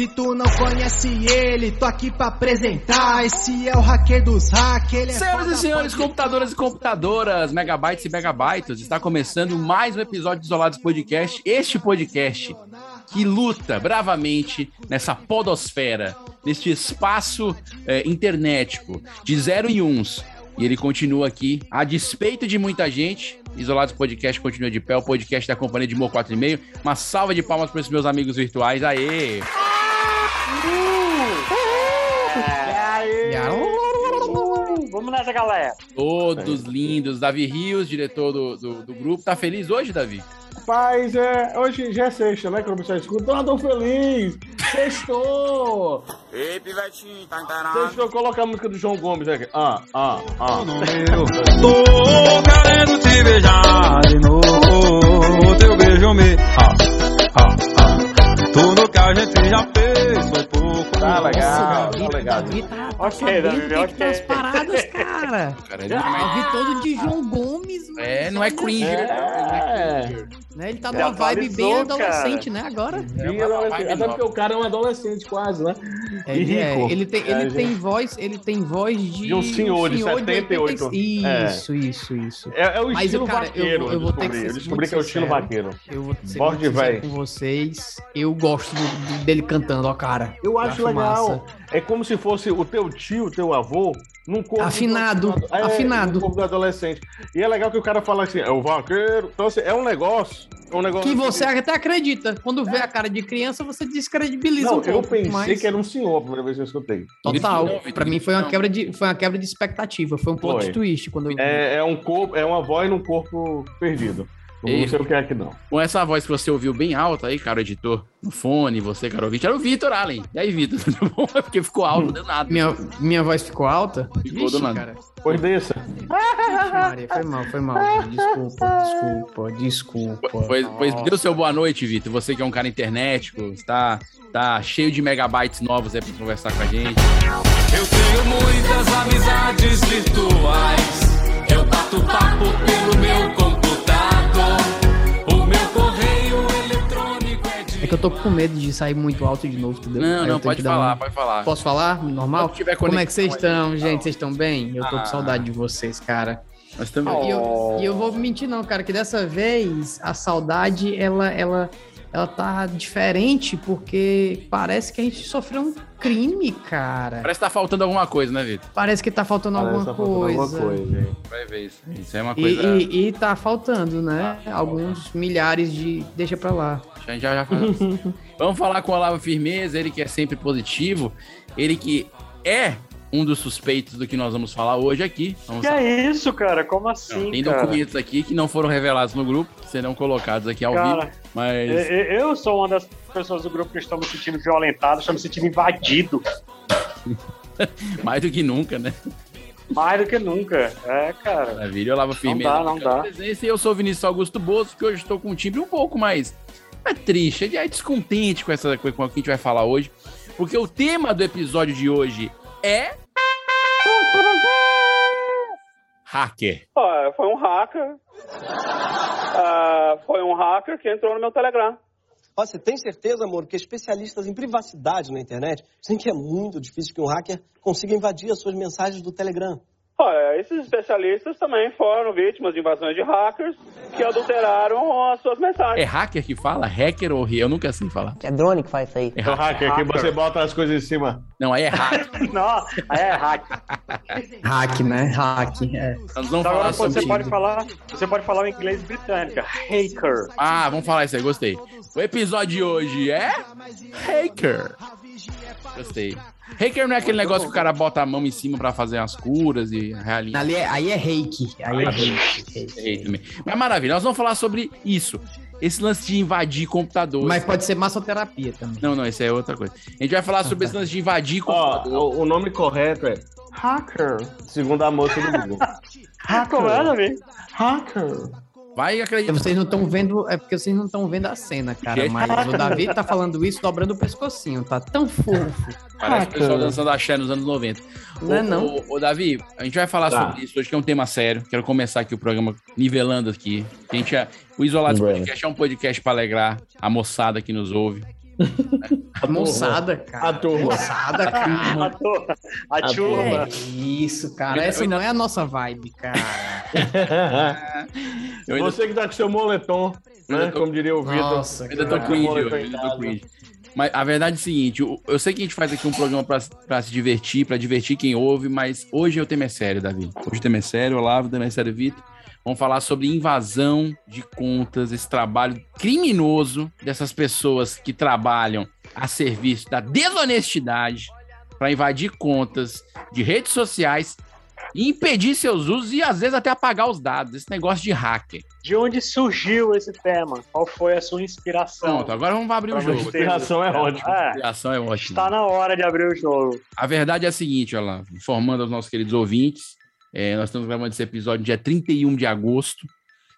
Se tu não conhece ele, tô aqui pra apresentar. Esse é o hacker dos hackers. É Senhoras e senhores, pode computadoras e computadoras, megabytes e megabytes, está começando mais um episódio de Isolados Podcast. Este podcast que luta bravamente nessa podosfera, neste espaço é, internetico de zero e uns. E ele continua aqui, a despeito de muita gente. Isolados Podcast continua de pé, o podcast da companhia de Mo 4,5. Uma salva de palmas para os meus amigos virtuais. Aê! Vamos nessa, galera. Todos lindos. Davi Rios, diretor do, do, do grupo. Tá feliz hoje, Davi? Rapaz, é, hoje já é sexta, né? Quando pessoal escuta, então eu tô feliz. Sextou! Ei, pivetinho, tá encarado? Sextou, coloca a música do João Gomes aqui. Ah, ah, ah. Tô querendo te beijar de novo. Teu beijo me. Ah, ah. Tudo que a gente já fez foi pouco. Tá Nossa, legal, Davi, tá legal. Davi tá, tá Ok, sabendo Davi, que, ok. que tá as paradas, cara. Cara, ele é, Davi todo de João Gomes. mano. é, não é cringe, É. né? Né? Ele tá Ele numa vibe bem adolescente, né? Agora. Bem adolescente. Até porque o cara é um adolescente quase, né? E Ele, é, ele tem, É, ele gente. tem voz, ele tem voz de, De um senhor de 78. 80 Isso, isso, isso. É, é o Mas, estilo cara, eu vaqueiro, vou- eu vou ter que descobri. ser Eu descobri que é o estilo vaqueiro. Eu vou ser muito sincero véi. com vocês. Eu gosto dele cantando, ó, cara. Eu acho legal. massa. É como se fosse o teu tio, o teu avô, num corpo. Afinado, do- é, afinado. No corpo do adolescente. E é legal que o cara fala assim, é o vaqueiro. Então, assim, é um negócio. É um negócio Que você até acredita. Quando vê a cara de criança, você descredibiliza Não, um pouco. eu pensei mas... que era um senhor a primeira vez que eu escutei. Total. Pra mim foi uma quebra de, foi uma quebra de expectativa. Foi um plot Foi. twist quando eu vi. É, é um corpo, é uma voz num corpo perdido. Não Ei. sei o que é que não. Com essa voz que você ouviu bem alta aí, cara, editor, no fone, você, cara, ouvinte, era o Vitor Allen. E aí, Vitor, tudo bom? É Porque ficou alto, não deu nada. Minha, minha voz ficou alta? Ficou do nada. cara. Pois dessa. Vixe, Maria, foi mal, foi mal. Desculpa, desculpa, desculpa. Pois, pois dê o seu boa noite, Vitor. Você que é um cara internético, está tá cheio de megabytes novos aí pra conversar com a gente. Eu tenho muitas amizades virtuais. Eu bato papo pelo meu computador. Que eu tô com medo de sair muito alto de novo, entendeu? Não, Aí não, pode falar, uma- pode falar. Posso falar? Normal? Como é que vocês estão, gente? Vocês estão bem? Eu tô Ah. com saudade de vocês, cara. Nós também. E eu, e eu vou mentir não, cara, que dessa vez a saudade, ela, ela, ela tá diferente porque parece que a gente sofreu um crime, cara. Parece que tá faltando alguma coisa, né, Vitor? Parece que tá faltando Parece alguma, tá faltando coisa. alguma coisa, hein? Vai ver isso. Isso é uma E, coisa. e, e tá faltando, né? Alguns milhares de. Deixa pra lá. A gente já, já fala. Vamos falar com o Olavo Firmeza, ele que é sempre positivo, ele que é um dos suspeitos do que nós vamos falar hoje aqui. Vamos Que é isso, cara? Como Não, assim, tem cara? documentos aqui que não foram revelados no grupo, serão colocados aqui ao Cara, vivo, mas eu, eu sou uma das pessoas do grupo que estão me sentindo violentado, estão me sentindo invadido. mais do que nunca, né? Mais do que nunca. É, cara. Maravilha, Olavo Firmeza. dá, não dá. presença, E eu sou o Vinícius Augusto Bozo, que hoje estou com um timbre um pouco mais é triste, é descontente com essa com o que a gente vai falar hoje, porque o tema do episódio de hoje é hacker. Ah, foi um hacker. Ah, foi um hacker que entrou no meu Telegram. Você tem certeza, amor, que especialistas em privacidade na internet dizem que é muito difícil que um hacker consiga invadir as suas mensagens do Telegram? Olha, esses especialistas também foram vítimas de invasões de hackers que adulteraram as suas mensagens. É hacker que fala? Hacker ou eu nunca sei falar. É drone que faz isso aí. É O hacker. hacker, que você bota as coisas em cima. Não, aí é hacker. Não, é hack. Hack, né? Hack. É. Nós vamos Agora você pode falar, você pode falar o inglês britânico. Hacker. Ah, vamos falar isso aí, gostei. O episódio de hoje é hacker. Gostei. Hacker não é aquele negócio que o cara bota a mão em cima pra fazer as curas e realizar. Ali é, aí é reiki. Aí é reiki. Mas maravilha, nós vamos falar sobre isso. Esse lance de invadir computadores. Mas pode ser massoterapia também. Não, não, isso é outra coisa. A gente vai falar sobre esse lance de invadir Ó, computador. o, o nome correto é Hacker. Segundo a moça do Google. Como é? Hacker. Vai acreditar. Vocês não estão vendo, é porque vocês não estão vendo a cena, cara. Gente. Mas o Davi tá falando isso dobrando o pescocinho, tá tão fofo. Parece o pessoal dançando axé nos anos 90. Não é Ô, não? Ô, Davi, a gente vai falar Tá. sobre isso hoje, que é um tema sério. Quero começar aqui o programa nivelando aqui. A gente é, o Isolados. Podcast é um podcast para alegrar a moçada que nos ouve. A moçada, cara. A turma. Moçada, cara. A, turma, a turma. É isso, cara. Eu- Essa eu não é a nossa vibe, cara. Eu ainda, Você que tá com seu moletom, Eu né? tô- Como diria o Vitor. Nossa, ainda tô cringe ainda tô cringe. Mas a verdade é o seguinte, eu, eu sei que a gente faz aqui um programa pra pra se divertir, pra divertir quem ouve, mas hoje o tema é sério, Davi. Hoje o tema é sério, Olavo, o tema é sério, Vitor. Vamos falar sobre invasão de contas, esse trabalho criminoso dessas pessoas que trabalham a serviço da desonestidade para invadir contas de redes sociais e impedir seus usos e às vezes até apagar os dados. Esse negócio de hacker. De onde surgiu esse tema? Qual foi a sua inspiração? Pronto, agora vamos abrir o Pra jogo. você. Inspiração é ótimo. É, A criação é ótima. está na hora de abrir o jogo. A verdade é a seguinte, olha lá, informando aos nossos queridos ouvintes, é, nós estamos gravando esse episódio dia 31 de agosto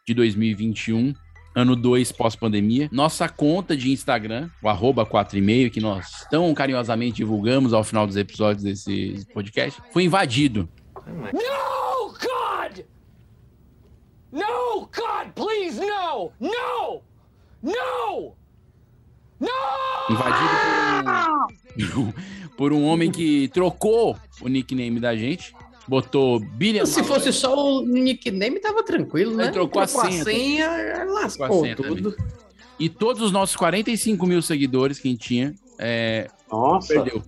de 2021, ano 2 pós-pandemia. Nossa conta de Instagram, o arroba 4,5, que nós tão carinhosamente divulgamos ao final dos episódios desse podcast, foi invadido. No, God! No, God, please, no! No! No! No! Invadido por um, por um homem que trocou o nickname da gente, botou Billion Se fosse só o nickname, tava tranquilo, né? Trocou a senha, a senha, Trocou a lascou senha tudo. e todos os nossos 45 mil seguidores que a gente tinha, é, Nossa. perdeu.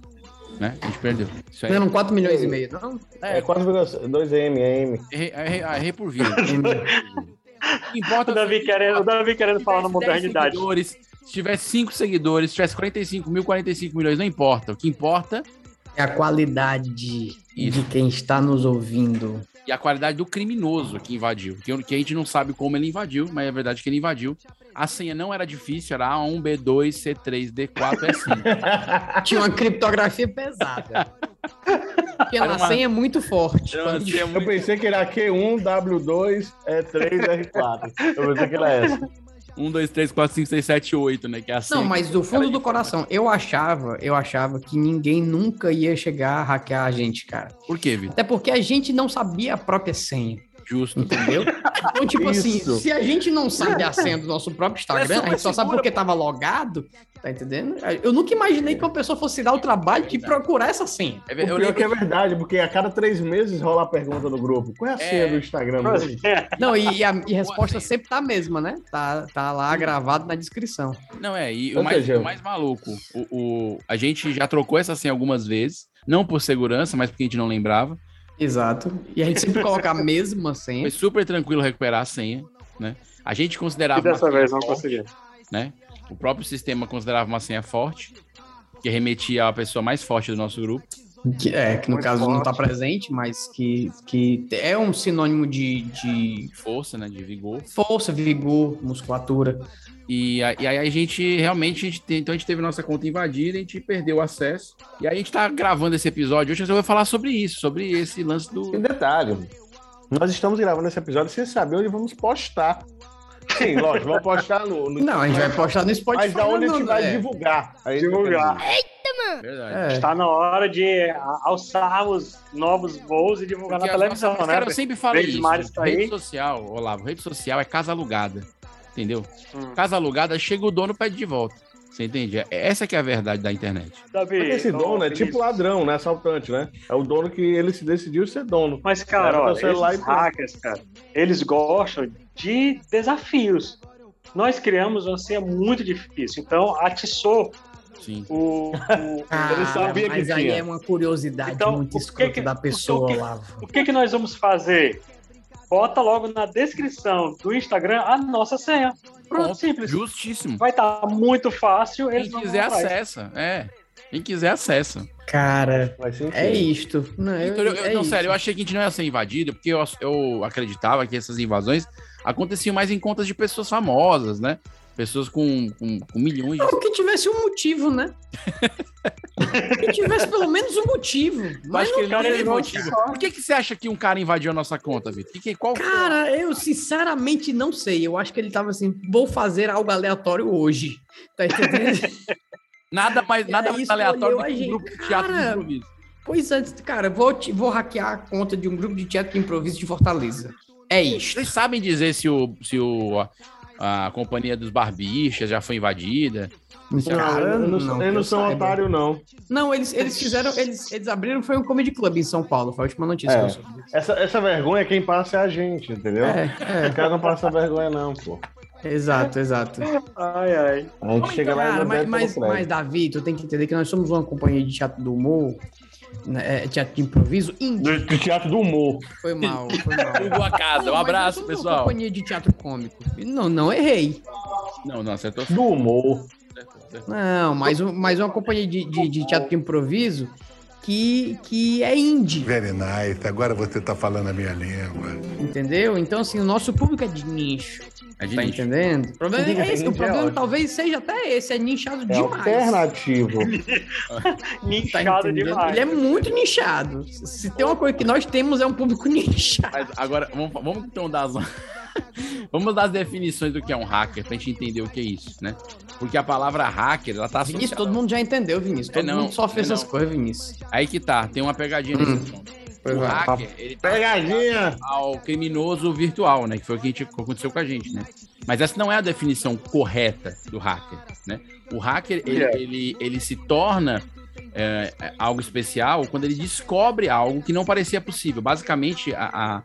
Né? A gente perdeu. Isso aí Eram 4 milhões e meio, não? É 4,2 M, M. errei, errei, errei por vida. O que importa O Davi querendo, o Davi querendo falar na Se tivesse 10 modernidade. seguidores, se tivesse 5 seguidores, se tivesse 45 mil, 45 milhões, não importa. O que importa É a qualidade de, Isso. de quem está nos ouvindo. é a qualidade do criminoso que invadiu. Que, que a gente não sabe como ele invadiu, mas é verdade que ele invadiu. A senha não era difícil, era A1, B2, C3, D4, S5. Tinha uma criptografia pesada. Porque Era a uma- senha é muito forte. Era Eu muito- pensei que era Q1, W2, E3, R4. Eu pensei que era essa. 1, 2, 3, 4, 5, 6, 7, 8, né? Que é a senha. Não, mas do fundo do coração, eu achava, eu achava que ninguém nunca ia chegar a hackear a gente, cara. Por quê, Vitor? Até porque a gente não sabia a própria senha, Justo. entendeu? Então, tipo assim, Isso. se a gente não sabe a senha do nosso próprio Instagram, a gente só sabe porque tava logado, tá entendendo? Eu nunca imaginei que uma pessoa fosse dar o trabalho de procurar essa senha. É O eu pior que é verdade, porque a cada três meses rola a pergunta no grupo. Qual é a senha É. do Instagram? É. Não, e, e a, e a resposta assim? sempre tá a mesma, né? Tá, tá lá gravado na descrição. Não, é, e o mais, o mais maluco, o, o- a gente já trocou essa senha algumas vezes, não por segurança, mas porque a gente não lembrava. Exato. E a gente sempre coloca a mesma senha. Foi super tranquilo recuperar a senha, né? A gente considerava E dessa uma senha vez não forte, consegui. né? O próprio sistema considerava uma senha forte, que remetia à pessoa mais forte do nosso grupo. Que, é, que no caso não tá forte. presente, mas que, que é um sinônimo de, de força, né? De vigor. força, vigor, musculatura. E, a- e aí a gente realmente, a gente tem- então a gente teve nossa conta invadida, a gente perdeu o acesso. E aí a gente tá gravando esse episódio hoje, eu vou falar sobre isso, sobre esse lance do. E detalhe, nós estamos gravando esse episódio sem saber onde vamos postar. Sim, lógico, vamos postar no. no- Não, a gente vai postar no Spotify. Mas da onde a não, gente vai é. divulgar. Aí Divulgar. Verdade. É. Está na hora de a- alçar os novos voos e divulgar Porque na televisão, nossas- né? Cara, eu sempre Verde isso. Mares tá rede aí. social, Olavo, rede social é casa alugada. Entendeu? Hum. Casa alugada, chega o dono pede de volta. Você entende? É- Essa que é a verdade da internet. Davi, Porque esse dono é tipo ladrão, né? Assaltante, né? É o dono que ele se decidiu ser dono. Mas, cara, olha, esses hackers, cara, eles gostam de desafios. Nós criamos uma senha muito difícil, então atiçou Sim. o... o- Ah, Ele sabia que mas aí tinha. é uma curiosidade Então, muito que escrota que- da que- pessoa, o que- Olavo. o que, que nós vamos fazer? Bota logo na descrição do Instagram a nossa senha. Pronto, Ponto. simples. Justíssimo. Vai estar muito fácil. Quem quiser acessa. É. Quem quiser acessa. Cara, Vai ser é isto. Não, eu, Então, eu- eu- é não, isso. sério, eu achei que a gente não ia ser invadido, porque eu, eu acreditava que essas invasões aconteciam mais em contas de pessoas famosas, né? Pessoas com, com, com milhões de. Não, que tivesse um motivo, né? que tivesse pelo menos um motivo. Mas acho que não ele não cara, teve motivo. sabe. Por que, que você acha que um cara invadiu a nossa conta, Vitor? Que, que, qual Cara, eu sinceramente não sei. Eu acho que ele tava assim, vou fazer algo aleatório hoje. Tá entendendo? Nada mais, nada mais aleatório do que um grupo de teatro de Cara, improviso. pois é, cara, vou, te- vou hackear a conta de um grupo de teatro de improviso de Fortaleza. É isto. Vocês sabem dizer se, o, se o, a, a companhia dos barbichas já foi invadida? Cara, eu não, não, eles não são saiba. otários, não. Não, eles, eles fizeram, eles, eles abriram, foi um comedy club em São Paulo, foi a última notícia É. que eu soube. Essa, essa vergonha, quem passa é a gente, entendeu? É, O cara não passa vergonha, não, pô. é, exato, exato. Ai, ai. A gente chega lá e Cara, não mas, mas, mas, Davi, tu tem que entender que nós somos uma companhia de teatro do humor, é, teatro de improviso, indie. Do teatro do humor. Foi mal, foi mal. Hugo casa. Um Não, mas abraço, Uma pessoal. companhia de teatro cômico. Não, não errei. Não, não, acertou. Do humor. Não, mais, um, mais uma companhia de, de, de teatro de improviso que, que é indie, Very nice. Agora você tá falando a minha língua. entendeu? Então, assim, o nosso público é de nicho. É de Tá nicho. entendendo? O problema é esse. O é problema ótimo. talvez seja até esse, é nichado É demais. alternativo. Tá Nichado entendendo? demais. Ele é muito nichado. Se tem uma coisa que nós temos é um público nichado. Mas agora, vamos, vamos então dar as... vamos dar as definições do que é um hacker, pra gente entender o que é isso, né? Porque a palavra hacker, ela tá Vinícius, associada... todo mundo já entendeu, Vinícius. Todo É, não, mundo sofre é, essas coisas, Vinícius. Aí que tá, tem uma pegadinha nesse ponto. Pois O vai. hacker, ele tá Pegadinha! ao criminoso virtual, né? Que foi o que, gente- aconteceu com a gente, né? Mas essa não é a definição correta do hacker, né? O hacker, ele, É. ele, ele se torna é, é, algo especial quando ele descobre algo que não parecia possível. Basicamente, a, a-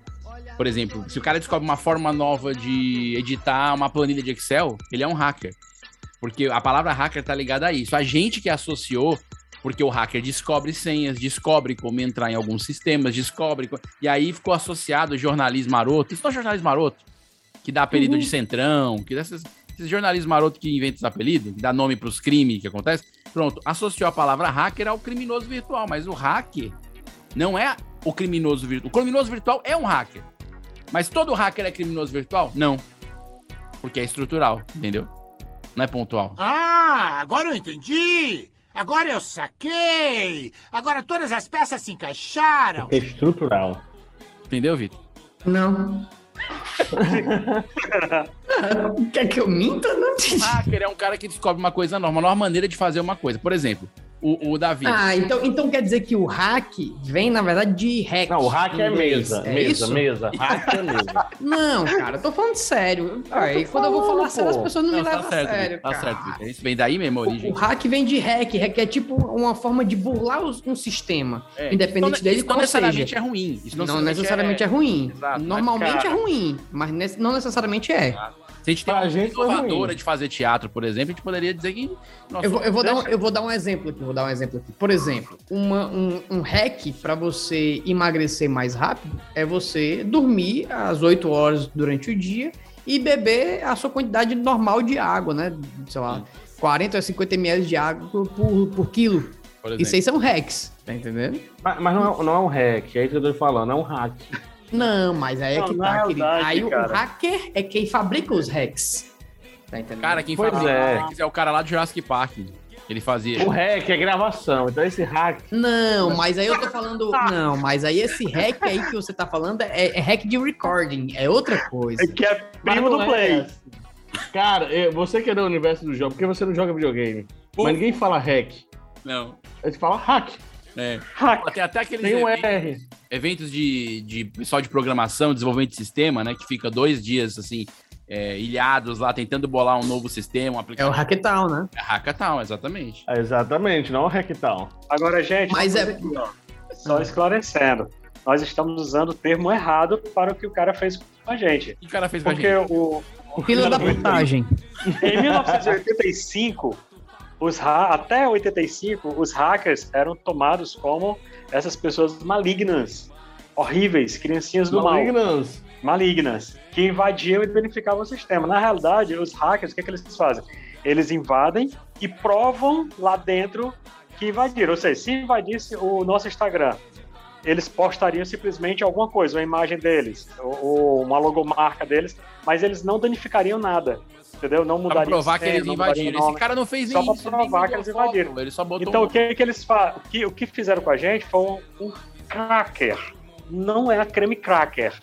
por exemplo, se o cara descobre uma forma nova de editar uma planilha de Excel, ele é um hacker. Porque a palavra hacker tá ligada a isso. A gente que associou, porque o hacker descobre senhas, descobre como entrar em alguns sistemas, descobre. co- E aí ficou associado jornalismo maroto. Isso não é jornalismo maroto? Que dá apelido de centrão, que dá esses, jornalismo maroto que inventa os apelidos, que dá nome pros crimes que acontecem. Pronto, associou a palavra hacker ao criminoso virtual, mas o hacker não é o criminoso virtual. O criminoso virtual é um hacker. Mas todo hacker é criminoso virtual? Não. Porque é estrutural, entendeu? Não é pontual. Ah, agora eu entendi! Agora eu saquei! Agora todas as peças se encaixaram! Estrutural. Entendeu, Vitor? Não. Quer que eu minta? Não entendi. Hacker é um cara que descobre uma coisa nova, uma nova maneira de fazer uma coisa. Por exemplo, o, o Davi. Ah, então, então quer dizer que o hack vem, na verdade, de hack. Não, o hack é mesa. É mesa, isso? mesa. Hack é mesa. Não, cara, eu tô falando sério. Aí quando eu vou falar falando, sério, as pô. pessoas não, Não, me tá levam a certo, sério. Vitor, tá cara. certo. Isso vem daí mesmo, a O, origem. o hack vem de hack. Hack é tipo uma forma de burlar um sistema. É, Independente isso não- dele, isso não qual necessariamente seja. é ruim. Isso Não, necessariamente é, ruim. Exato, Normalmente mas, cara- é ruim, mas não necessariamente é. Se a gente tem Pra uma gente inovadora de fazer teatro, por exemplo, a gente poderia dizer que. Nossa, Eu vou, eu, vou dar um, eu vou dar um exemplo aqui, vou dar um exemplo aqui. Por exemplo, uma- um, um hack para você emagrecer mais rápido é você dormir às 8 horas durante o dia e beber a sua quantidade normal de água, né? Sei lá, 40 a 50 ml de água por, por quilo. por. Isso aí são hacks, tá entendendo? Mas, mas não, é, não é um hack, é isso que eu tô falando, é um hack. Não, mas aí é Não, que tá, querido. realidade, Aí o cara. hacker é quem fabrica os hacks. Tá entendendo? Cara, quem Pois faz é. é. o cara lá do Jurassic Park. Ele fazia. O hack é gravação, então esse hack. Não, mas aí eu tô falando. Não, mas aí esse hack aí que você tá falando é, é hack de recording, é outra coisa. É que é primo Mas do é Play. essa. Cara, você que é do universo do jogo, por que você não joga videogame? Pô. Mas ninguém fala hack. Não. A gente fala hack. É. Hack. Tem até aqueles Tem um eventos, R. eventos de, de pessoal de programação, desenvolvimento de sistema, né? Que fica dois dias assim. é, ilhados lá, tentando bolar um novo sistema, um É o aplicativo. hackathon, né? É Hackathon, exatamente. Exatamente, não o hacktown. Agora, gente, Mas é- aqui, ó. só esclarecendo. Nós estamos usando o termo errado para o que o cara fez com a gente. O que o cara fez com a Porque gente? o, Fila da putagem. em 1985, os até 85, os hackers eram tomados como essas pessoas malignas, horríveis, criancinhas do mal. Malignans. malignas que invadiam e danificavam o sistema. Na realidade, os hackers, o que, é que eles fazem? Eles invadem e provam lá dentro que invadiram. Ou seja, se invadisse o nosso Instagram, eles postariam simplesmente alguma coisa, uma imagem deles, ou, ou uma logomarca deles, mas eles não danificariam nada. Entendeu? Não Pra mudaria provar o que eles invadiram. Esse nome. cara não fez Só nem pra isso. nem provar que eles foto, invadiram. Ele só botou Então, um- o que, que eles fa... o que, o que fizeram com a gente foi um, um cracker. Não é a creme cracker.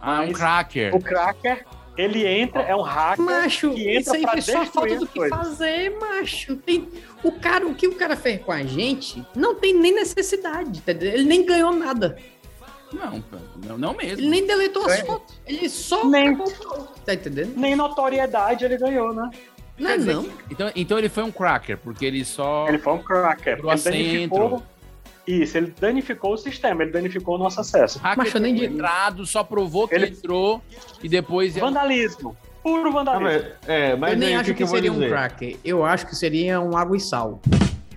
Ah, um cracker. O cracker, ele entra, é um hacker Macho, que isso entra aí pra foi só falta do que coisas. fazer, macho. Tem, o, cara, o que o cara fez com a gente não tem nem necessidade, entendeu? Ele nem ganhou nada. Não, não, não mesmo. Ele nem deletou as É. fotos. Ele só Nem- Tá entendendo? Nem notoriedade ele ganhou, né? Não, é não. que- então, então ele foi um cracker, porque ele só. Ele foi um cracker. Ele danificou. Isso, ele danificou o sistema, ele danificou o nosso acesso. Hacker nem digo. entrado, só provou que Ele- entrou e depois. Vandalismo. Puro Ah, vandalismo. mas- É, mas eu nem acho que, vou seria um cracker. Eu acho que seria um água e sal.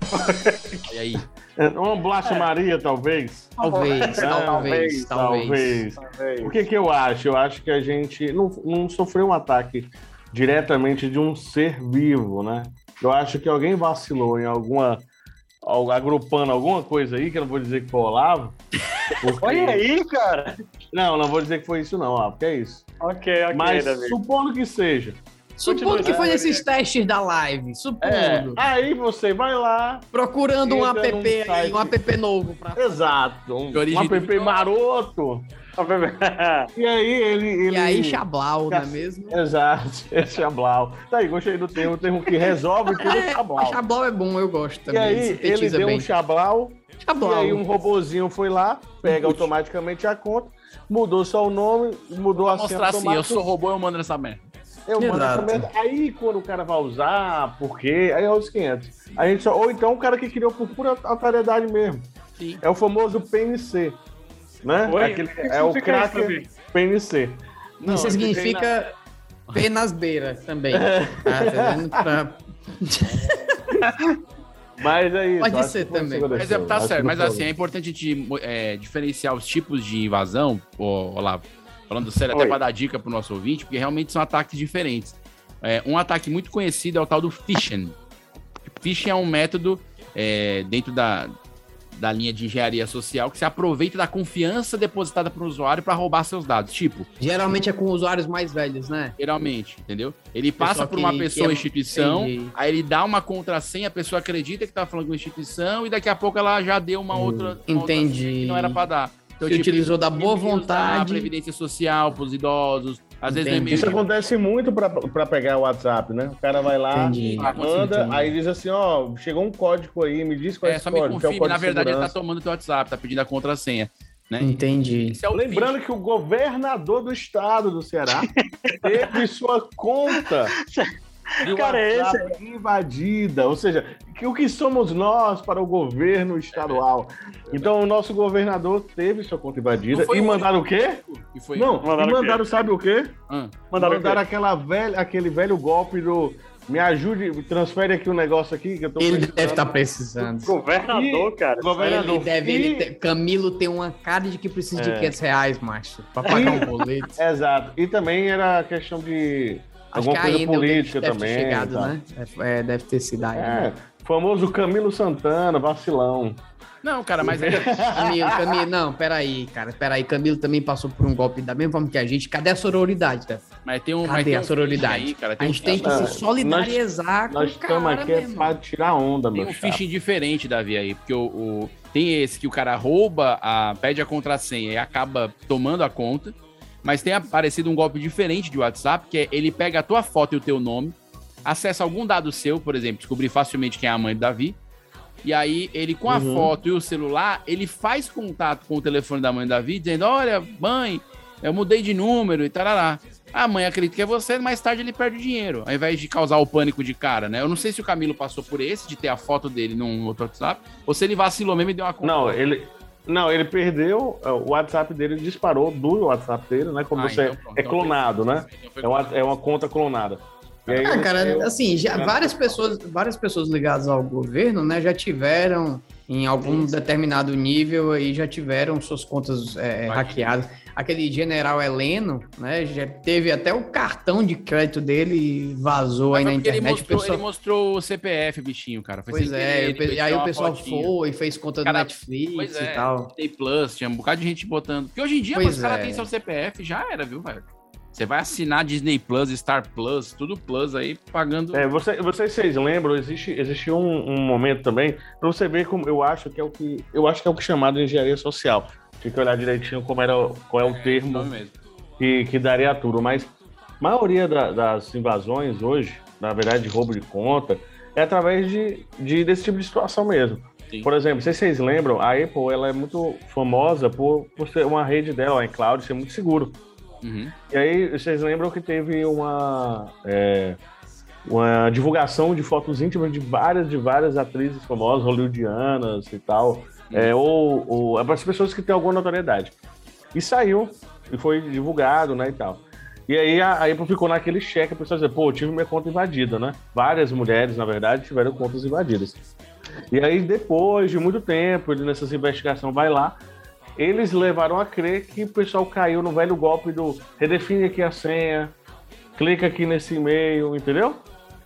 E aí? É, Uma bolacha Maria, talvez. Talvez, talvez, talvez. talvez. O que, que eu acho? Eu acho que a gente não, não sofreu um ataque diretamente de um ser vivo, né? Eu acho que alguém vacilou em alguma. al- agrupando alguma coisa aí, que eu não vou dizer que foi o Olavo. porque- Olha aí, cara. Não, não vou dizer que foi isso, não, ó, porque é isso. Ok, ok, Mas Davi. supondo que seja. Supondo que foi nesses testes da live. É, Supondo. aí você vai lá. Procurando um app aí, um app novo pra. Exato. Um, um app maroto. E aí ele. ele... E aí, Chablau, não é mesmo? Exato, é Chablau. Tá aí, gostei do termo, o termo que resolve tudo é Chablau. Chablau é bom, eu gosto E também. aí ele deu bem. um Chablau, Chablau. e aí um robozinho foi lá, pega automaticamente a conta, mudou só o nome, mudou a senha mostrar assim, eu sou robô, eu mando essa merda. Eu mando essa Exato. merda. Aí quando o cara vai usar, por quê? Aí é os 500. A gente só, ou então o cara que criou por pura aleatoriedade mesmo. Sim. É o famoso PNC. Né? Oi? Aquele- que é o cracker Davi? PNC. Não, Isso significa pé nas beiras também. É. Tá? Pra- Mas é isso. Pode ser também. Mas é, tá Acho certo, mas assim, é importante a gente é, diferenciar os tipos de invasão, Olavo, falando sério, até para dar dica pro nosso ouvinte, porque realmente são ataques diferentes. É, um ataque muito conhecido é o tal do phishing. Phishing é um método é, dentro da, da linha de engenharia social que se aproveita da confiança depositada para o usuário para roubar seus dados. Tipo, Geralmente é com usuários mais velhos, né? geralmente, entendeu? Ele passa por uma que- pessoa que é- instituição, Entendi. aí ele dá uma contrassenha, a pessoa acredita que tá falando com a instituição e daqui a pouco ela já deu uma outra. uma outra Entendi. que não era para dar. Então, Se utilizou da boa usa A vontade. previdência social para os idosos, às vezes Entendi. e-mail. Isso acontece muito pra, pra pegar o WhatsApp, né? O cara vai lá, Entendi. manda, Entendi. aí diz assim, ó, chegou um código aí, me diz qual é É, esse só me código, que é o confirme, código na de verdade ele tá tomando teu WhatsApp, tá pedindo a contrassenha. Né? Entendi. É Lembrando que o governador do estado do Ceará teve sua conta de Cara, WhatsApp invadida, ou seja, que o que somos nós para o governo estadual? Então o nosso governador teve sua conta invadida e mandaram o quê? E foi Não, Mandaram e o quê? mandaram sabe o quê? Ah, Mandaram Mandaram, o quê? aquela velha, aquele velho golpe do me ajude, transfere aqui o um negócio aqui que eu tô Ele precisando. deve estar precisando. Governador, cara. Governador. Ele deve, E- ele te- Camilo tem uma cara de que precisa de É. 500 reais, macho, pra pagar um boleto. Exato. E também era questão de alguma coisa ainda política deve ter também. chegado, tá? né? É, deve ter sido aí. É, famoso Camilo Santana, vacilão. Não, cara, mas é. Camilo, Camilo, não, peraí, cara, peraí. Camilo também passou por um golpe da mesma forma que a gente. Cadê a sororidade, tá? Mas tem um. mas Cadê tem a um sororidade? Aí, cara, a tem gente um tem que se solidarizar Nós com o estamos cara, aqui é pra tirar onda, Tem meu um chapa. phishing diferente, Davi, aí, porque o, o- tem esse que o cara rouba, a, pede a contrassenha e acaba tomando a conta, mas tem aparecido um golpe diferente de WhatsApp, que é ele pega a tua foto e o teu nome, acessa algum dado seu, por exemplo, descobrir facilmente quem é a mãe do Davi, e aí ele com a Uhum. foto e o celular, ele faz contato com o telefone da mãe do Davi, dizendo, olha, mãe, eu mudei de número e tarará. A mãe acredita que é você, mais tarde ele perde o dinheiro, ao invés de causar o pânico de cara, né? Eu não sei se o Camilo passou por esse, de ter a foto dele num outro WhatsApp, ou se ele vacilou mesmo e deu uma conta. Não, ele. Não, ele perdeu, é, o WhatsApp dele disparou do WhatsApp dele, né? Como Ah, você então pronto, é então clonado, né? Então foi É uma, é uma conta clonada. E aí Ah, cara, eu- assim, já, várias pessoas, várias pessoas ligadas ao governo, né, já tiveram em algum determinado nível aí já tiveram suas contas é, hackeadas. Aquele general Heleno, né, já teve até o cartão de crédito dele vazou Mas aí foi na ele internet. o mostrou, pessoal- ele mostrou o CPF, bichinho, cara. Foi Pois é, querer, o pe- ele e aí o pessoal fotinha. foi, fez conta Cara, do Netflix e é, tal. Disney Plus, tinha um bocado de gente botando. Porque hoje em dia, Pois os caras é. têm seu CPF, já era, viu, velho? Você vai assinar Disney Plus, Star Plus, tudo Plus aí, pagando. É, você, vocês, vocês lembram, existe, existe um, um momento também, pra você ver como eu acho que é o que. Eu acho que é o que é chamado de engenharia social. Tem que olhar direitinho como era, qual é o termo mesmo. que, que daria tudo. Mas a maioria da- das invasões hoje, na verdade, de roubo de conta, é através de, de- desse tipo de situação mesmo. Sim. Por exemplo, se vocês lembram, a Apple ela é muito famosa por, por ser uma rede dela, a iCloud, ser muito seguro. Uhum. E aí, vocês lembram que teve uma, é, uma divulgação de fotos íntimas de várias, de várias atrizes famosas, hollywoodianas e tal, é, ou, ou é para as pessoas que têm alguma notoriedade. E saiu, e foi divulgado, né, e tal. E aí a, a Apple ficou naquele cheque, a pessoa dizer, pô, eu tive minha conta invadida, né? Várias mulheres, na verdade, tiveram contas invadidas. E aí, depois de muito tempo, ele nessas investigações vai lá, eles levaram a crer que o pessoal caiu no velho golpe do redefine aqui a senha, clica aqui nesse e-mail, entendeu?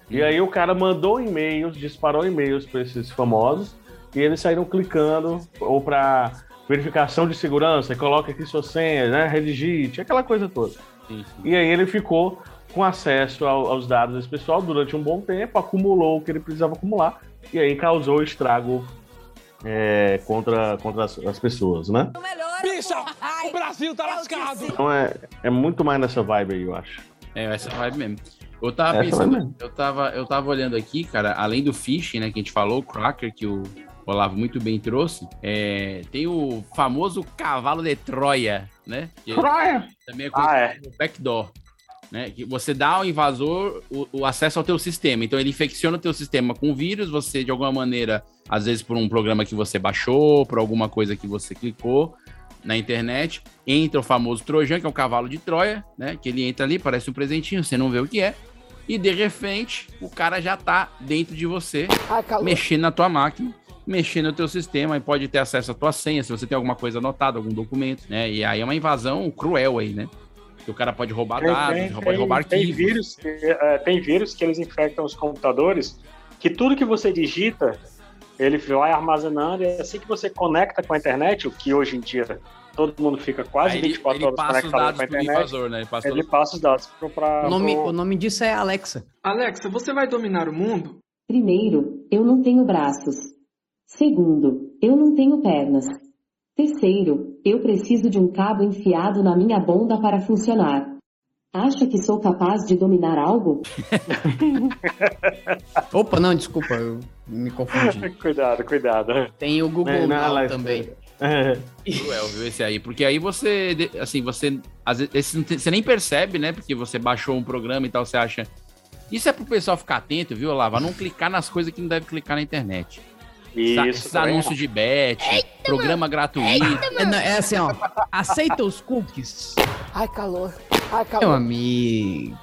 E aí o cara mandou e-mails, disparou e-mails para esses famosos, e eles saíram clicando, ou para verificação de segurança, coloca aqui sua senha, né? Redigite, aquela coisa toda. Sim, sim. E aí ele ficou com acesso ao- aos dados desse pessoal durante um bom tempo, acumulou o que ele precisava acumular, e aí causou estrago é, contra, contra as, as pessoas, né? Bicha, o Brasil tá lascado. Então é, é muito mais nessa vibe aí, eu acho. É, essa vibe mesmo. Eu tava Essa pensando, eu tava, eu tava olhando aqui, cara, além do phishing, né, que a gente falou, o cracker, que o Olavo muito bem trouxe, é, tem o famoso cavalo de Troia, né? que Troia! também é conhecido Ah, é. como backdoor. Né, que você dá ao invasor o, o acesso ao teu sistema. Então ele infecciona o teu sistema com vírus, você de alguma maneira, às vezes por um programa que você baixou, por alguma coisa que você clicou na internet, entra o famoso Trojan, que é o cavalo de Troia, né? Que ele entra ali, parece um presentinho, você não vê o que é. E de repente, o cara já tá dentro de você, mexendo na tua máquina, mexendo no teu sistema e pode ter acesso à tua senha, se você tem alguma coisa anotada, algum documento, né? E aí é uma invasão cruel aí, né? Que o cara pode roubar Tem- dados, tem- pode roubar tem arquivos. vírus, que, é, tem vírus que eles infectam os computadores, que tudo que você digita, ele vai armazenando, e assim que você conecta com a internet, o que hoje em dia todo mundo fica quase Aí ele, 24 ele horas passa os conectado com a pro internet, invasor, né? Ele passa ele passa os dados para O nome, o nome disso é Alexa. Alexa, você vai dominar o mundo? Primeiro, eu não tenho braços. Segundo, eu não tenho pernas. Terceiro, eu preciso de um cabo enfiado na minha bunda para funcionar. Acha que sou capaz de dominar algo? Opa, não, desculpa, eu me confundi. cuidado, cuidado. Tem o Google É, Now também. É. Cruel, viu, esse aí. Porque aí você, assim, você, às vezes, você nem percebe, né? Porque você baixou um programa e tal, você acha... Isso é pro pessoal ficar atento, viu, Olavo? A não clicar nas coisas que não deve clicar na internet. Isso, Esses também. anúncios de bet, programa gratuito. É, não, é assim, ó. Aceita os cookies. Ai, calor. Ai, Meu calor. amigo.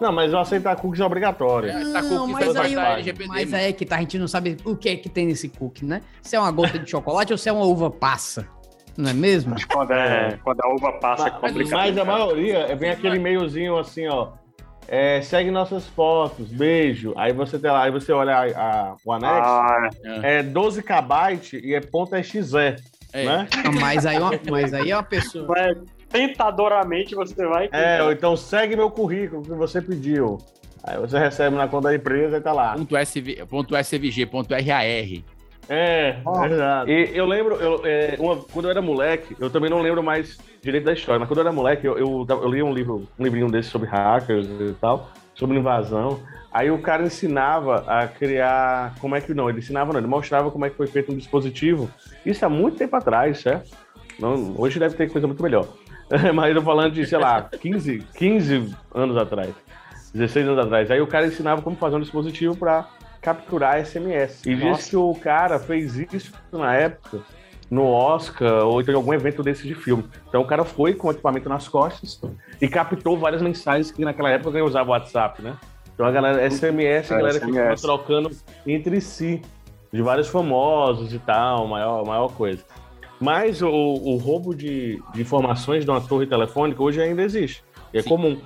Não, mas eu aceitar cookies é obrigatório. Não, cookie mas faz aí, mas mano. aí é que tá, a gente não sabe o que é que tem nesse cookie, né? Se é uma gota de chocolate ou se é uma uva passa. Não é mesmo? Quando, é, quando a uva passa, é Mas, complicado. mas a maioria é, vem aquele e-mailzinho assim, ó. É, segue nossas fotos, beijo. Aí você tem lá, aí você olha a- a- o anexo, Ah, é 12 KB e é ponto .exe, É. né? Mas, aí, é uma- mas aí é uma pessoa. mas tentadoramente você vai. É, ou então segue meu currículo que você pediu. Aí você recebe na conta da empresa e tá lá. Ponto, SV, ponto SVG, ponto RAR. É, verdade. E eu lembro, eu, é, uma- quando eu era moleque, eu também não lembro mais direito da história, mas quando eu era moleque, eu, eu, eu li um livro, um livrinho desse sobre hackers e tal, sobre invasão. Aí o cara ensinava a criar. Como é que. Não, ele ensinava, não, ele mostrava como é que foi feito um dispositivo. Isso há muito tempo atrás, certo? Não, hoje deve ter coisa muito melhor. Mas eu tô falando de, sei lá, 15, 15 anos atrás. 16 anos atrás. Aí o cara ensinava como fazer um dispositivo para capturar SMS. E Nossa. diz que o cara fez isso na época no Oscar ou então em algum evento desse de filme. Então o cara foi com o equipamento nas costas e captou várias mensagens que naquela época nem usava o WhatsApp, né? Então a galera, SMS, a galera ficava trocando entre si, de vários famosos e tal, maior, maior coisa. Mas o, o roubo de, de informações de uma torre telefônica hoje ainda existe. E é Sim. comum.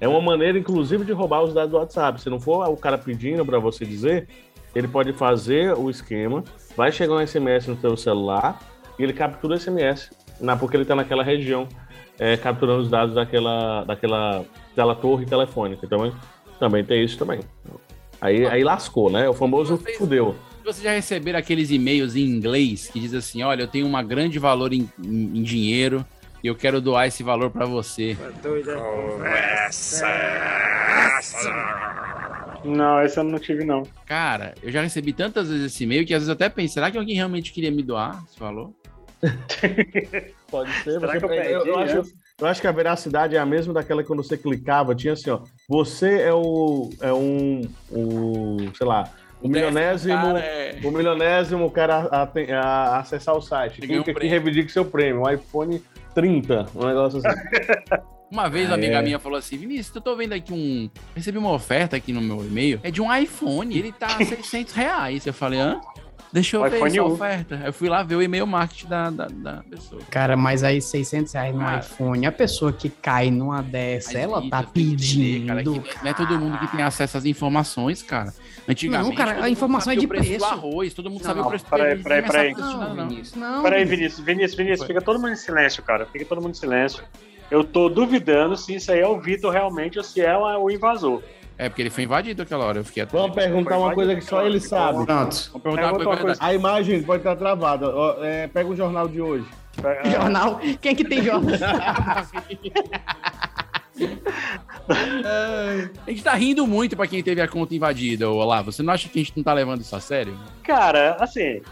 É uma maneira, inclusive, de roubar os dados do WhatsApp. Se não for o cara pedindo para você dizer, ele pode fazer o esquema, vai chegar um SMS no seu celular e ele captura o SMS, na, porque ele está naquela região. é, capturando os dados daquela, daquela, daquela torre telefônica. Então, também tem isso também. Aí, aí lascou, né? O famoso fudeu. Vocês já receberam aqueles e-mails em inglês que diz assim: olha, eu tenho um grande valor em, em- em dinheiro e eu quero doar esse valor pra você. Não, esse eu não tive, não. Cara, eu já recebi tantas vezes esse e-mail que às vezes até pensei, será que alguém realmente queria me doar esse valor? Pode ser. Será você que eu pega- eu, perdi eu acho, essa? eu acho que a veracidade é a mesma daquela que quando você clicava, tinha assim, ó. Você é o. É um. O, sei lá. O milionésimo, cara é- o milionésimo cara a, a- a acessar o site. ganhou um aqui e reivindique seu prêmio. Um iPhone 30, um negócio assim. Uma vez uma Ah, amiga é. minha falou assim: Vinícius, eu tô vendo aqui um. Recebi uma oferta aqui no meu e-mail. É de um iPhone. Ele tá a 600 reais. Eu falei: hã? Deixa eu ver iPhone essa um. oferta. Eu fui lá ver o e-mail marketing da, da, da pessoa. Cara, mas aí 600 reais no Cara. iPhone, a pessoa que cai numa dessa, ela tá pedindo. Cara, que não é todo mundo que tem acesso às informações, cara. Antigamente. Não, cara, a informação é de o preço do preço. arroz, todo mundo Não, sabia o não, preço do peraí, feijão, peraí, peraí. sabe o preço nada, não. Não, Peraí, Vinícius, Vinícius, Vinícius, fica todo mundo em silêncio, cara. Fica todo mundo em silêncio. Eu tô duvidando se isso aí é o Vitor realmente ou se é o invasor. É, porque ele foi invadido aquela hora. Eu fiquei até. Vamos perguntar uma coisa que só ele sabe. Pronto. Vamos perguntar uma coisa. A imagem pode estar travada. É, pega o jornal de hoje. Jornal? Quem é que tem jornal? A gente tá rindo muito pra quem teve a conta invadida, Olá. Você não acha que a gente não tá levando isso a sério? Cara, assim.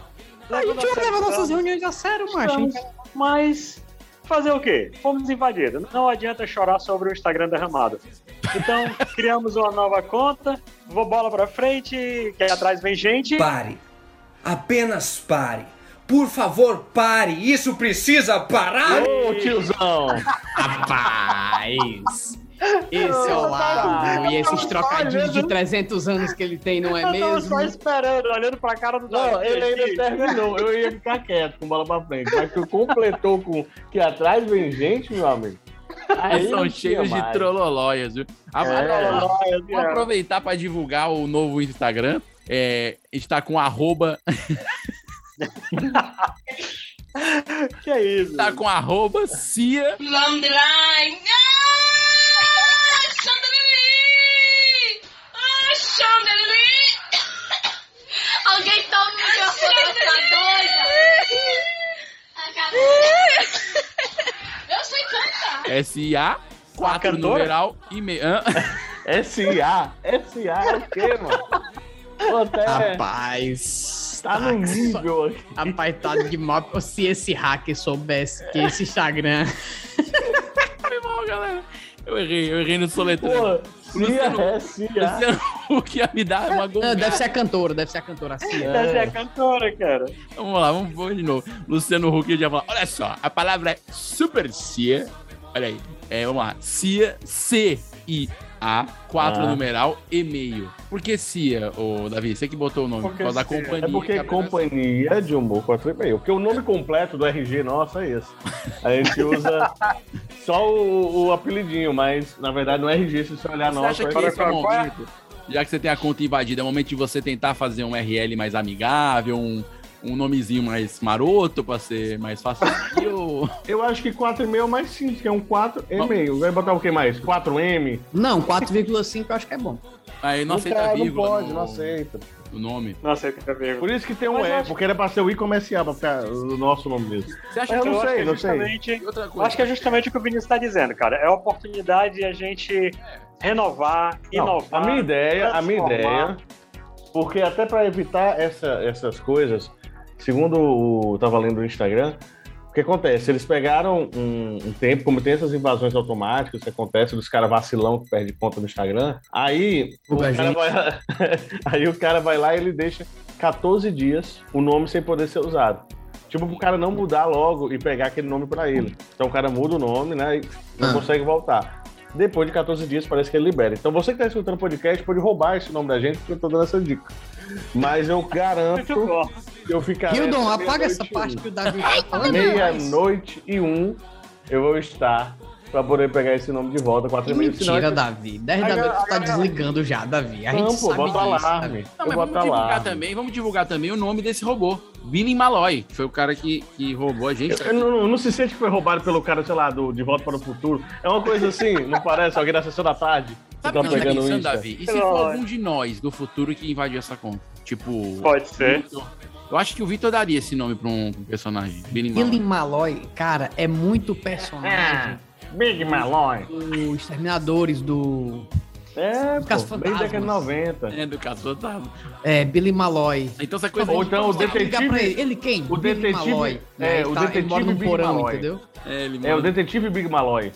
A gente vai levar nossas reuniões a sério, macho. Mas fazer o quê? Fomos invadidos. Não adianta chorar sobre o Instagram derramado. Então, criamos uma nova conta, vou bola pra frente, que atrás vem gente. Pare. Apenas pare. Por favor, pare. Isso precisa parar. Ô, tiozão! Rapaz! Esse Olavo e esses trocadilhos de 300 anos que ele tem, não é Eu tava mesmo? só esperando, olhando pra cara do Não, ele ainda terminou. Eu ia ficar quieto com bola pra frente. Mas que completou com que atrás vem gente, meu amigo. Aí são cheios de trololóias, viu? Ah, É. trololóias, Vou aproveitar para divulgar o novo Instagram. É, a gente tá com arroba. que é isso? Tá com arroba Cia. Lamdeline! Ah, Ah, Chandelier! Alguém toma o microfone, tá doida? Eu sei cantar. S-A, 4 cantora? numeral e meio. Hã? S.A. S.A. é o quê, mano? Até Rapaz. tá no nível aqui. Rapaz, tá de mal. Se esse hacker soubesse que esse Instagram. Foi mal, galera. Eu errei, eu errei no soletrando. Pô, Cia, é Cia. Luciano Huck ia me dar uma Não, gongada. deve ser a cantora, deve ser a cantora assim. Deve ser a cantora, cara. Vamos lá, vamos, vamos de novo. Luciano Huck já falou: olha só, a palavra é super cia. Olha aí. É, vamos lá. Cia, C-I-A, 4 Ah. numeral e meio. Por que cia, ô Davi? Você que botou o nome. Por Porque causa da companhia. É porque que a pessoa- companhia de humor 4 e meio. Porque o nome completo do RG nosso é esse. A gente usa só o, o apelidinho, mas na verdade no RG, se você olhar Você nosso, acha que é esse é o momento, já que você tem a conta invadida, é o momento de você tentar fazer um URL mais amigável, um, um nomezinho mais maroto pra ser mais fácil? Eu acho que 4,5 é o mais simples, que é um 4,5. Vai botar o que mais? 4M? Não, 4,5 eu acho que é bom. Aí não Não aceita não vírgula pode, no- não aceita. o nome. Não é mesmo. Por isso que tem um Mas eu E, acho- porque era pra ser o I comercial, pra ficar o nosso nome mesmo. Você acha Eu que não acho sei, é não sei. justamente- outra Eu coisa? acho que é justamente o que o Vinícius está dizendo, cara. É a oportunidade de a gente renovar, Não, inovar. a minha ideia, a minha ideia, porque até para evitar essa, essas coisas, segundo o tava lendo no Instagram, o que acontece? Eles pegaram um, um tempo, como tem essas invasões automáticas que acontece dos caras vacilão que perde conta no Instagram, aí o cara vai, aí o cara vai lá e ele deixa 14 dias o nome sem poder ser usado. Tipo, pro cara não mudar logo e pegar aquele nome pra ele. Então o cara muda o nome, né? E não Ah. consegue voltar. Depois de 14 dias, parece que ele libera. Então você que tá escutando o podcast pode roubar esse nome da gente, porque eu tô dando essa dica. Mas eu garanto eu ficarei. Hildon, apaga essa parte um. que o Davi tá falando. Meia-noite e um, eu vou estar pra poder pegar esse nome de volta, 4 e meia. Mentira, Davi. 10 da noite tu tá desligando já, Davi. A gente Não, pô, sabe bota disso. alarme. Davi. Não, Eu mas vamos divulgar alarme. também, vamos divulgar também o nome desse robô. Billy Malloy, que foi o cara que, que roubou a gente. Eu não, não se sente que foi roubado pelo cara, sei lá, do De Volta para o Futuro. É uma coisa assim, não parece? Alguém da sessão da tarde. Sabe o tá que eu tô pegando pensando. Davi? E se for algum de nós do futuro que invadiu essa conta? Tipo. Pode ser. Vitor. Eu acho que o Vitor daria esse nome pra um, pra um personagem. Billy Malloy. Billy Malloy, cara, é muito personagem. Big Malloy. Os Exterminadores do. É, Caça pô, bem década de 90. É, do caso fantasma. É, Billy Malloy. Então essa coisa Ou então o detetive. ele. Ele quem? O Billy detetive. Malloy. É, o tá- ele detetive mora Big porão, Malloy. entendeu? É, É, o detetive Big Malloy.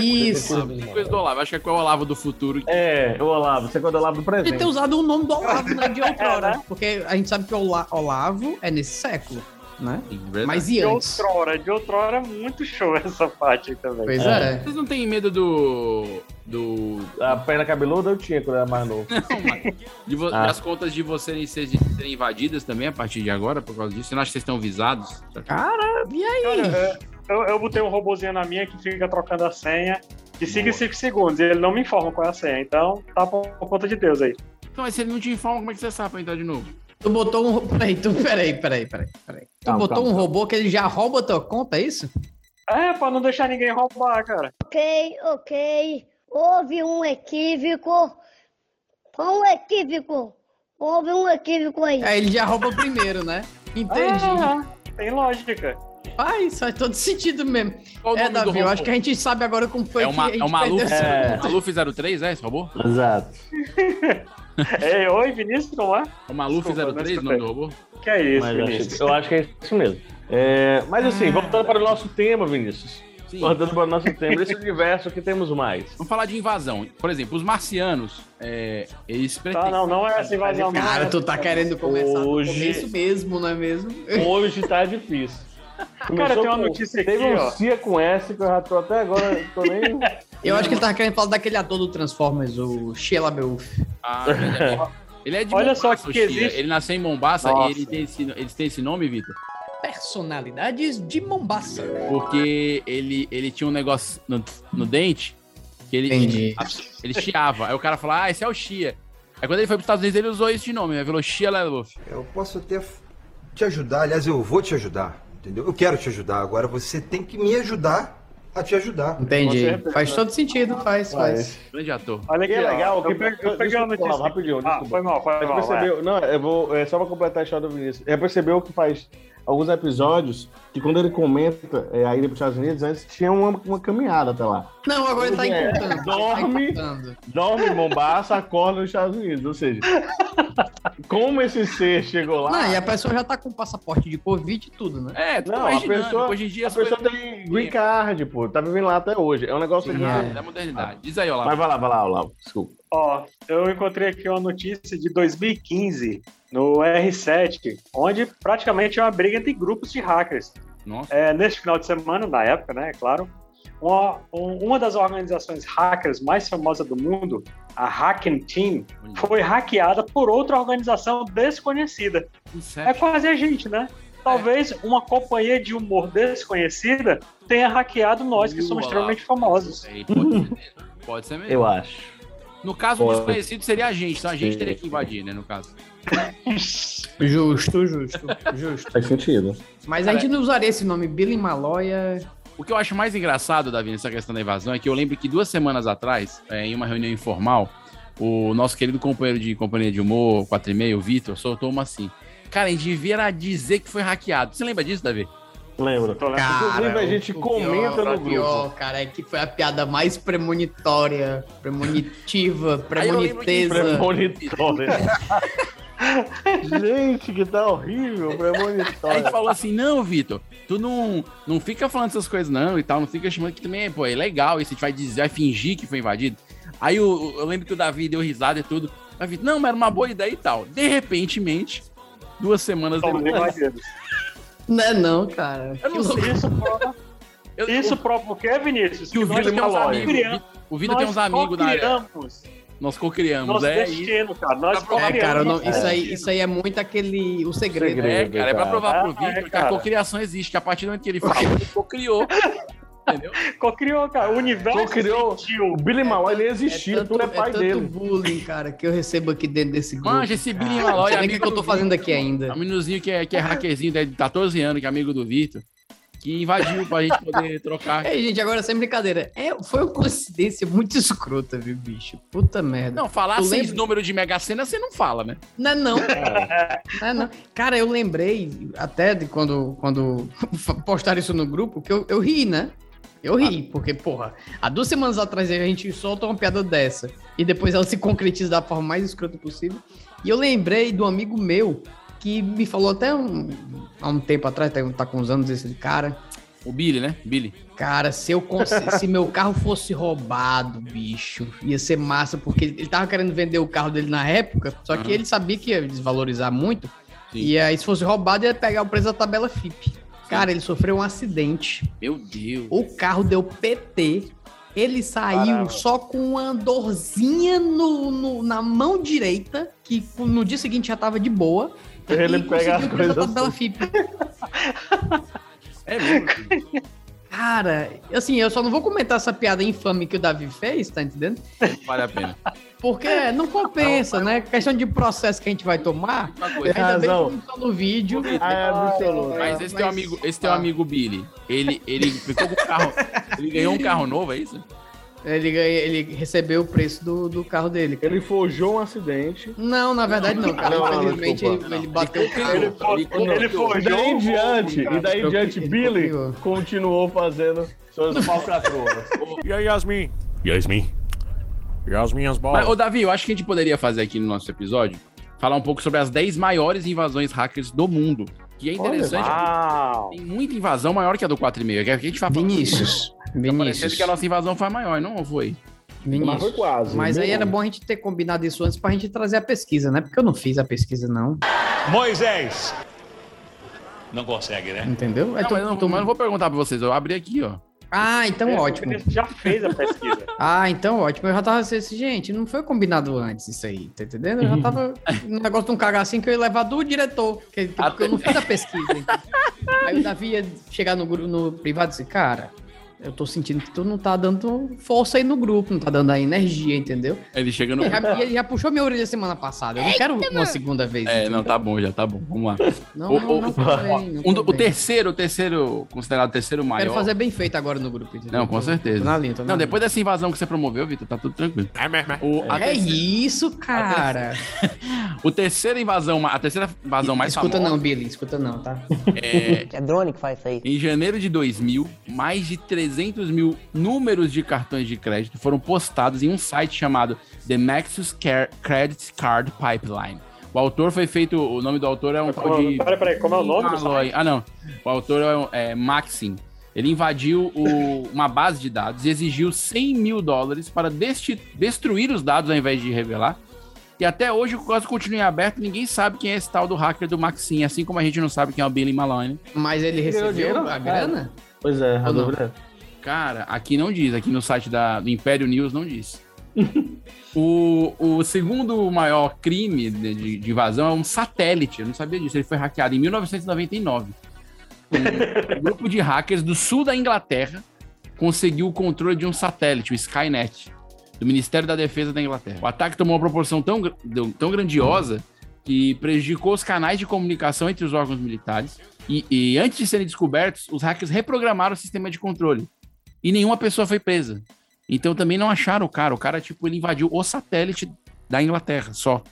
Isso. Tem coisa do Olavo. Acho que é o Olavo do futuro. É, o Olavo, você é o Olavo do Ele presente. ter usado o nome do Olavo, né, de É, outrora. Porque a gente sabe que o Ola- Olavo é nesse século, né? Mas e De antes? outrora, de outrora, muito show essa parte aí também. Pois é. Vocês não têm medo do. do. A perna cabeluda eu tinha quando era mais novo. de vo- Ah. das contas de vocês serem, serem invadidas também a partir de agora por causa disso? Você não acha que vocês estão visados? Cara, e aí? Cara, é, eu, eu botei um robozinho na minha que fica trocando a senha de 5 em 5 segundos e ele não me informa qual é a senha. Então, tá por, por conta de Deus aí. Então, mas se ele não te informa, como é que você sabe pra entrar de novo? Tu botou um. Peraí, tu, peraí, peraí, peraí. peraí. Tu Calma, botou calma, um calma. robô que ele já rouba a tua conta, é isso? É, pra não deixar ninguém roubar, cara. Ok, ok. Houve um equívoco. Qual um equívoco? Houve um equívoco aí. É, ele já rouba primeiro, né? Entendi. Ah, tem lógica. Faz, faz todo sentido mesmo. Qual É, Davi, eu acho que a gente sabe agora como foi É, que uma, a gente é o Maluf, É. Maluf 03, é esse robô? Exato. Ei, oi, Vinícius, não é? É o Maluf Desculpa, 03, o não nome do robô? Que é isso, Mas Vinícius? eu acho que é isso mesmo. É, mas assim, voltando para o nosso tema, Vinícius. Sim. Voltando para o nosso tema, esse universo que temos mais. Vamos falar de invasão. Por exemplo, os marcianos, é, eles Tá, pretendem... não, não é essa invasão. Cara, é tu tá querendo começar Hoje- começo mesmo, não é mesmo? Hoje tá difícil. Cara, tem uma com- notícia aqui, Teve um ó. Cia com S que eu já tô até agora, tô nem. Eu acho que ele tava querendo falar daquele ator do Transformers, o Shia LaBeouf. Ah, ele é- ele de Olha Mombasa, só o que Shia. existe- Ele nasceu em Mombasa Nossa. e ele tem esse, eles têm esse nome, Vitor? Personalidades de Mombasa. Porque ele, ele tinha um negócio no, no dente que ele, Entendi. ele chiava. Aí o cara falou, ah, esse é o Chia. Aí quando ele foi para os Estados Unidos, ele usou esse nome, né? Falou Chia LaBeouf. Eu posso até te ajudar, aliás, eu vou te ajudar, entendeu? Eu quero te ajudar, agora você tem que me ajudar a te ajudar. Entendi. Faz todo sentido, faz, faz. Grande ator. Olha Que é legal, Eu, peguei- eu peguei uma notícia. Rapidinho, ah, desculpa. foi mal, foi mal. percebeu, não, eu vou, é só pra completar a história do Vinícius. Já percebeu que faz alguns episódios que quando ele comenta é, a ida para os Estados Unidos, antes tinha uma, uma caminhada até lá. Não, agora ele tá É, encurtando. dorme. Tá. Dorme em Mombasa, acorda nos Estados Unidos. Ou seja, como esse ser chegou lá. Não, e a pessoa já tá com passaporte de Covid e tudo, né? É, tu Não, tá a pessoa, hoje em dia a pessoa tem green card, pô. Tá vivendo lá até hoje. É um negócio Sim, que... é, da modernidade. Diz aí, Olavo. Mas vai lá, vai lá, Olavo. Desculpa. Ó, eu encontrei aqui uma notícia de 2015 no R7, onde praticamente é uma briga entre grupos de hackers. Nossa. É, neste final de semana, na época, né, é claro, uma, um- uma das organizações hackers mais famosas do mundo, a Hacking Team, foi hackeada por outra organização desconhecida. É quase a gente, né? Talvez uma companhia de humor desconhecida tenha hackeado nós que Uh, somos extremamente famosos. Pode, ser mesmo. pode ser mesmo. Eu acho. No caso, o desconhecido seria a gente, então a gente Sim. teria que invadir, né, no caso. Justo, justo, justo. Faz sentido. Mas a gente não usaria esse nome, Billy Maloya. O que eu acho mais engraçado, Davi, nessa questão da invasão é que eu lembro que duas semanas atrás, é, em uma reunião informal, o nosso querido companheiro de companhia de humor, 4 e meio, o Vitor, soltou uma assim. Cara, a gente devia dizer que foi hackeado. Você lembra disso, Davi? Lembro. Inclusive, a gente o comenta pior, no o grupo. pior, cara, é que foi a piada mais premonitória, premonitiva, premoniteza. Premonitória. gente, que tá horrível. Aí a Premonitória. gente falou assim: não, Vitor, tu não, não fica falando essas coisas, não, e tal, não fica chamando que também, pô, é legal isso, a gente vai dizer, vai fingir que foi invadido. Aí o- eu lembro que o Davi deu risada e tudo. Davi, não, mas era uma boa ideia e tal. De repentemente, duas semanas Somos depois. Não é não, cara. Eu não sou. Isso prova, Eu- isso prova o quê, Vinícius? Que o nós Vitor tem uns criamos- amigos. O Vitor tem uns amigos na área. Nós co-criamos, é. Destino, cara. Nós É, cara, não- isso, aí, isso aí é muito aquele. O segredo. É, cara, é pra provar pro Ah, é, Vitor que a cocriação existe, que a partir do momento que ele fala, ele cocriou. Co-criou, cara. O universo Co-criou. sentiu. O Billy Malloy nem existia, tu é pai tanto dele. bullying, cara, que eu recebo aqui dentro desse grupo. Manja, esse Billy Cara, Malloy não sei é nem o que amigo que eu tô do fazendo aqui ainda. É um meninozinho que é, que é hackerzinho de 14 anos, que é amigo do Vitor, que invadiu pra gente poder trocar. Ei, gente, agora sem brincadeira. É, foi uma coincidência muito escrota, viu, bicho? Puta merda. Não, falar Tu seis números de Mega Sena você não fala, né? Não é não. Não é não. Cara, eu lembrei até de quando, quando postaram isso no grupo, que eu, eu ri, né? Eu ri, porque, porra, há duas semanas atrás a gente solta uma piada dessa e depois ela se concretiza da forma mais escrota possível. E eu lembrei um amigo meu que me falou até um, há um tempo atrás, tá, tá com uns anos esse cara. O Billy, né? Billy. Cara, se eu se meu carro fosse roubado, bicho, ia ser massa, porque ele, tava querendo vender o carro dele na época, só que Aham. ele sabia que ia desvalorizar muito. Sim. E aí, se fosse roubado, ia pegar o preço da tabela FIP. Cara, ele sofreu um acidente. Meu Deus. O carro deu PT. Ele saiu Caramba. só com uma dorzinha no, no- na mão direita, que no dia seguinte já tava de boa. Ele pega as coisas tabela FIP. É mesmo. Cara, assim, eu só não vou comentar essa piada infame que o Davi fez, tá entendendo? Vale a pena. Porque não compensa, né? Questão de processo que a gente vai tomar. Ainda bem razão. que não tá no vídeo. Ah, é absoluto. Mas esse teu amigo, esse teu amigo Billy, ele, ele ficou com o carro. Ele ganhou um carro novo, é isso? Ele, ele recebeu o preço do, do carro dele. Ele forjou um acidente. Não, na verdade não, cara. Não, não, Infelizmente desculpa. ele, ele bateu o carro. Ele, ele E forjou. daí em diante, e daí em diante, Ele Billy continuou fazendo suas falcatruas. E aí, Yasmin? Yasmin? Yasmin as Mas, bolas. ô, Davi, eu acho que a gente poderia fazer aqui no nosso episódio, falar um pouco sobre as 10 maiores invasões hackers do mundo. Que é interessante, Uau. tem muita invasão maior que a do 4,5. Que a gente fala Vinícius. Tá parecendo Vinícius. que a nossa invasão foi maior, não foi? Vinícius. Mas foi quase. Mas aí Bem era bom a gente ter combinado isso antes pra gente trazer a pesquisa, né? Porque eu não fiz a pesquisa, não. Moisés! Não consegue, né? Entendeu? É Não, tu- mas, eu não, tu- mas eu não vou perguntar pra vocês, eu abri aqui, ó. Ah, então Esse ótimo. Já fez a pesquisa. Ah, então ótimo. Eu já tava assim, gente, não foi combinado antes isso aí, tá entendendo? Eu já tava no negócio de um cagacinho que eu ia levar do diretor, que, que- porque eu não fiz a pesquisa. então. Aí o Davi ia chegar no, no privado e dizer, cara, eu tô sentindo que tu não tá dando força aí no grupo, não tá dando a energia, entendeu? Ele chega no. Ele já, ele já puxou minha orelha semana passada. Eu não quero uma segunda vez. É, entendeu? não, tá bom, já tá bom. Vamos lá. Não, O- não, o- não, convém, não um o terceiro, o terceiro, considerado o terceiro maior. Quero fazer bem feito agora no grupo, entendeu? Não, com certeza. Tô na linha, tô na Não, linha. depois dessa invasão que você promoveu, Vitor, tá tudo tranquilo. É mesmo, é. O, É terceira, isso, cara. o terceira invasão, a terceira invasão mais escuta famosa não, Billy, escuta não, tá? é É drone que faz isso aí. em janeiro de 2000, mais de 300 mil números de cartões de crédito foram postados em um site chamado The Nexus Care- Credit Card Pipeline. O autor foi feito, o nome do autor é um tal de Peraí, peraí, como é o nome site? Ah, não. O autor é, um- é Maxim. Ele invadiu o- uma base de dados e exigiu 100 mil dólares para desti- destruir os dados ao invés de revelar. E até hoje o caso continua em aberto, ninguém sabe quem é esse tal do hacker do Maxim, assim como a gente não sabe quem é o Billy Malone. Mas ele recebeu dinheiro? a grana? Pois é, a dúvida é. Cara, aqui não diz, aqui no site da, do Império News não diz. o, o segundo maior crime de, de- de invasão é um satélite, eu não sabia disso, ele foi hackeado em 1999. Um grupo de hackers do sul da Inglaterra conseguiu o controle de um satélite, o Skynet, do Ministério da Defesa da Inglaterra. O ataque tomou uma proporção tão, tão grandiosa que prejudicou os canais de comunicação entre os órgãos militares. E, e antes de serem descobertos, os hackers reprogramaram o sistema de controle. E nenhuma pessoa foi presa. Então também não acharam o cara. O cara, tipo, ele invadiu o satélite da Inglaterra, só.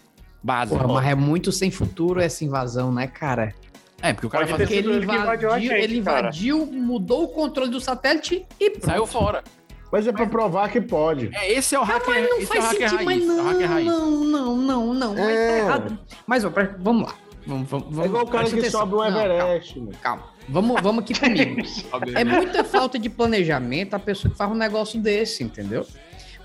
Base. Porra, mas é muito sem futuro essa invasão, né, cara? É, porque o cara faz... sido ele ele invadiu gente, ele cara. invadiu, mudou o controle do satélite e pronto. saiu fora. Mas é pra provar que pode. É, esse é o hacker, Mas não é faz hacker sentido, raiz. mas é o hacker não, não, não, não, não, mas tá É. errado. Mas, ó, vamos lá. Vamos, vamos, É igual o cara que atenção. sobe o Não, calma. Everest, mano. Calma, vamos, vamos aqui comigo. é muita falta de planejamento a pessoa que faz um negócio desse, entendeu?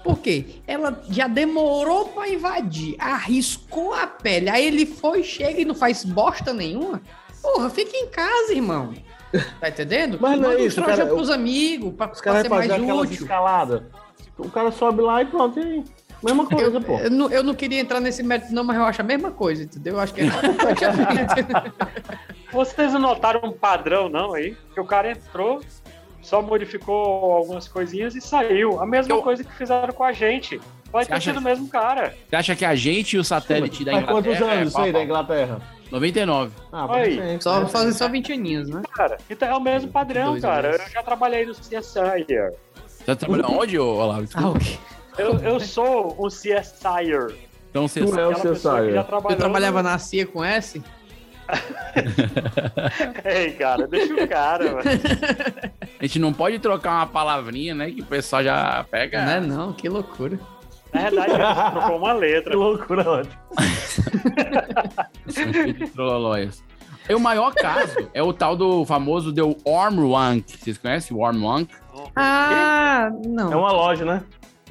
Por quê? Ela já demorou pra invadir, arriscou a pele, aí ele foi, chega e não faz bosta nenhuma. Porra, fica em casa, irmão. Tá entendendo? Mas não é Manda isso, cara, pros amigos, pra, Os pra caras ser mais útil. escaladas. O cara sobe lá e pronto, e aí? Mesma coisa, pô. Eu não, eu não queria entrar nesse mérito, não, mas eu acho a mesma coisa, entendeu? Eu acho que é Vocês não notaram um padrão, não, aí? Que o cara entrou, só modificou algumas coisinhas e saiu. A mesma Eu- coisa que fizeram com a gente. Vai Você ter acha- sido o mesmo cara. Você acha que a gente e o satélite da Faz Inglaterra... quantos anos é isso aí da? Inglaterra? 99. Ah, Aí. perfeito. Só fazer só 20 aninhos, né? Cara, então é o mesmo padrão, Dois cara. anos. Eu já trabalhei no CSI. Você trabalhou onde, ô Olavo? Ah, Desculpa. Eu, eu sou um CSIer. Então você Tu é o Aquela pessoa que CSI. já trabalhava na CIA com S? Ei, cara, deixa o cara, velho. A gente não pode trocar uma palavrinha, né? Que o pessoal já pega. Não é não, que loucura. Na verdade, ele trocou uma Que letra. loucura. São de trololóias. E o maior caso é o tal do famoso The Worm Wank. Vocês conhecem o Worm Wank? Ah, não. É uma loja, né?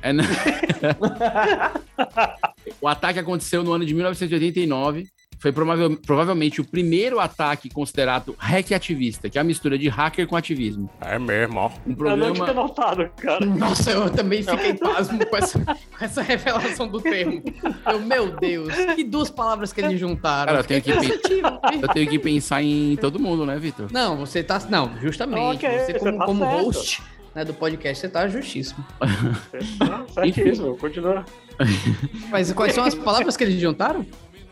É, né? o ataque aconteceu no ano de 1989. Foi provável- provavelmente o primeiro ataque considerado hack ativista, que é a mistura de hacker com ativismo. É mesmo, ó. Um Eu não tinha notado, cara. Nossa, eu também fiquei pasmo com essa, com essa revelação do termo. Eu, meu Deus, que duas palavras que eles juntaram. Cara, eu tenho que. Eu tenho que pensar em todo mundo, né, Vitor? Não, você tá. Não, justamente. Ok, você, você como, tá como certo. host né, do podcast, você tá justíssimo. Certíssimo, continua. Mas quais são as palavras que eles juntaram?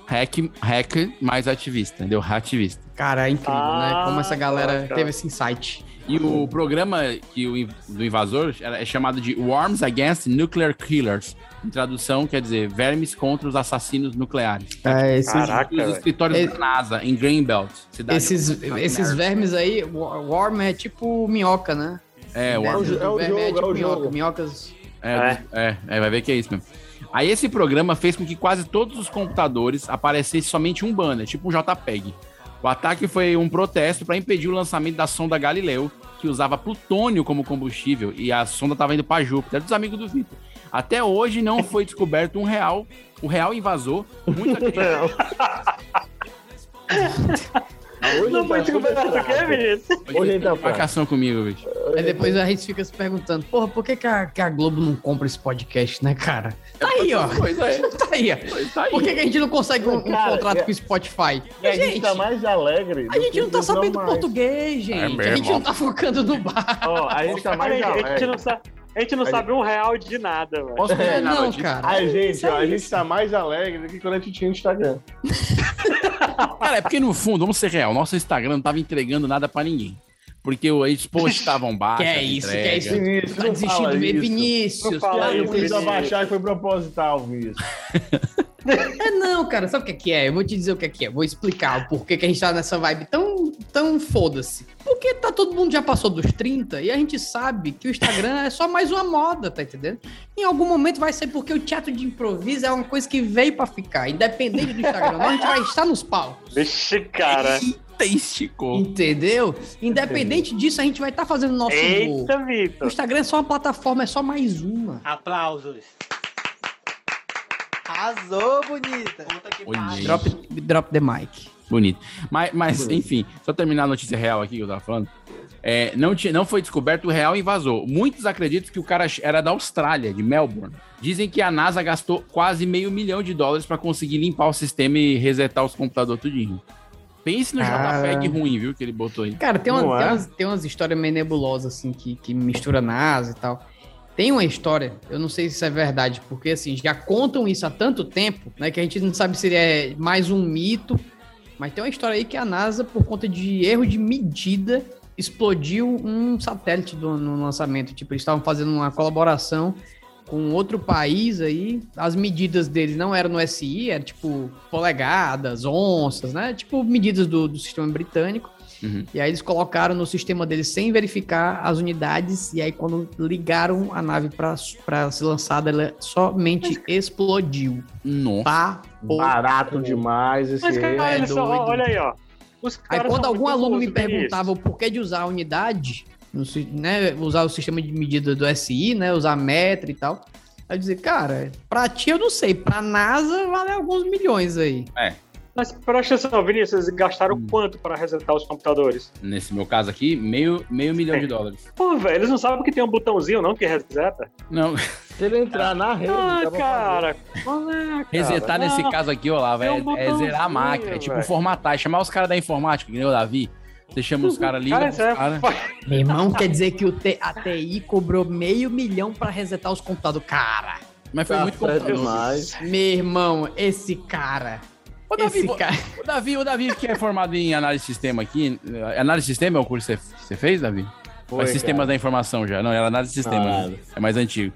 Hack, hacker mais ativista, entendeu? Ativista. Cara, é incrível, né? Ah, Como essa galera cara. teve esse insight. E o programa que o, do invasor era- é chamado de Worms Against Nuclear Killers. Em tradução, quer dizer, vermes contra os assassinos nucleares. É, esses, Caraca, Os escritórios É- da NASA, em Greenbelt. cidade esses, esses vermes aí, worm é tipo minhoca, né? É, o Worms. do é o verme jogo, é tipo o minhoca. jogo. Minhocas. É, é, é, vai ver que é isso mesmo. Aí esse programa fez com que quase todos os computadores aparecesse somente um banner, tipo um JPEG. O ataque foi um protesto para impedir o lançamento da sonda Galileu, que usava plutônio como combustível, e a sonda estava indo para Júpiter, dos amigos do Vitor. Até hoje não foi descoberto um real, o real invasor. Muita. Hoje Não foi tá super descoberto o quê, fraco. Vinícius? Hoje ele tá. Marcação comigo, bicho. Aí depois a gente fica se perguntando, porra, por que, que, a, que a Globo não compra esse podcast, né, cara? Tá aí, ó. Pois é. Tá aí, ó. Tá aí. Por que, que a gente não consegue um, um Cara, contrato é- com o Spotify? E a gente gente, tá mais alegre. a gente que não tá sabendo português, gente. a mesmo, gente não tá focando no bar. Ó, a gente tá mais aí, a gente alegre. não sabe, a gente não sabe um real de nada, velho. Posso É, a não, cara. A gente, é ó, a gente tá mais alegre do que quando a gente tinha Instagram. Cara, é porque no fundo, vamos ser real, nosso Instagram não tava entregando nada pra ninguém. Porque os posts estavam baixos. Que é a isso, que entrega. é isso. Vinícius, Tá desistindo fala de ver isso. Vinícius. Não fala cara, Eu Vinícius. abaixar e foi proposital, Vinícius. É não, cara, sabe o que é que é? Eu vou te dizer o que é que é. Vou explicar o porquê que a gente tá nessa vibe tão, tão foda-se. Porque tá todo mundo já passou dos 30 e a gente sabe que o Instagram é só mais uma moda, tá entendendo? Em algum momento vai ser porque o teatro de improviso é uma coisa que veio pra ficar. Independente do Instagram, não, a gente vai estar nos palcos. Vixe, cara. Esticou. Entendeu? Independente disso, a gente vai estar fazendo nosso humor. Eita, O Vitor. Instagram é só uma plataforma, é só mais uma. Aplausos. Arrasou, bonita. Drop, drop the mic. Bonito. Mas, mas enfim, só terminar a notícia real aqui que eu tava falando. É, não, tinha, não foi descoberto o real invasor. Muitos acreditam que o cara era da Austrália, de Melbourne. Dizem que a NASA gastou quase meio milhão de dólares para conseguir limpar o sistema e resetar os computadores tudinho. Pense no Ah. JPEG ruim, viu, que ele botou aí. Cara, tem, uma- tem é? umas, tem umas histórias meio nebulosas, assim, que, que mistura NASA e tal. Tem uma história, eu não sei se isso é verdade, porque, assim, já contam isso há tanto tempo, né, que a gente não sabe se é mais um mito, mas tem uma história aí que a NASA, por conta de erro de medida, explodiu um satélite do- no lançamento. Tipo, eles estavam fazendo uma colaboração com outro país aí, as medidas deles não eram no SI, era tipo polegadas, onças, né? Tipo medidas do, do sistema britânico. Uhum. E aí eles colocaram no sistema deles sem verificar as unidades, e aí quando ligaram a nave para ser lançada, ela somente explodiu. Nossa. Barato demais esse Mas, cara, é doido. olha aí, ó. Os Aí quando algum aluno me perguntava o porquê de usar a unidade, né, usar o sistema de medida do SI, né, usar metro e tal, eu dizer, cara, pra ti eu não sei, pra NASA vale alguns milhões aí. É, Mas presta atenção, Vinícius, eles gastaram Hum. quanto para resetar os computadores? nesse meu caso aqui, meio, meio milhão É. de dólares. Pô, velho, eles não sabem que tem um botãozinho, não, que reseta? Não, Se ele entrar na rede, Ah, dá pra cara, qual é, cara? resetar nesse Não, caso aqui, Olavo, é, é um é zerar a máquina, é tipo velho. formatar, chamar os caras da informática, que nem o Davi, Você chama os caras, liga Cara, é caras. Meu irmão, quer dizer que o T- a TI cobrou meio milhão pra resetar os computadores. Cara, Mas foi Tá muito computador. demais. meu irmão, esse cara. Ô, Davi, esse vo- cara. o Davi, o Davi que é formado em análise de sistema aqui. eh, Análise de sistema é o curso que você- fez, Davi? Foi, é sistemas cara. da informação já? Não, era análise de sistema. Ah, né? É mais antigo.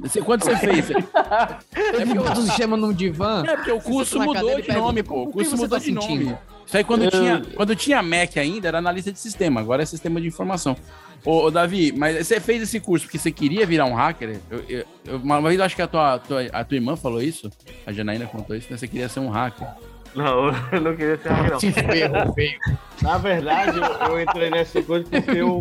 Você, quando você fez? Ele botou o sistema num divã. É porque o curso mudou de nome, pô. O "O curso mudou tá de nome. sentindo?" Isso aí quando Eu- tinha, quando tinha Mac ainda, era analista de sistema. Agora é sistema de informação. Ô, ô, Davi, mas você fez esse curso porque você queria virar um hacker? Eu, eu- eu- uma vez eu acho que a tua, tua- a tua irmã falou isso. A Janaína contou isso, né? Você queria ser um hacker. Não, eu não queria ser hacker, não. Ferrou, feio. Na verdade, eu, eu entrei nessa coisa porque eu,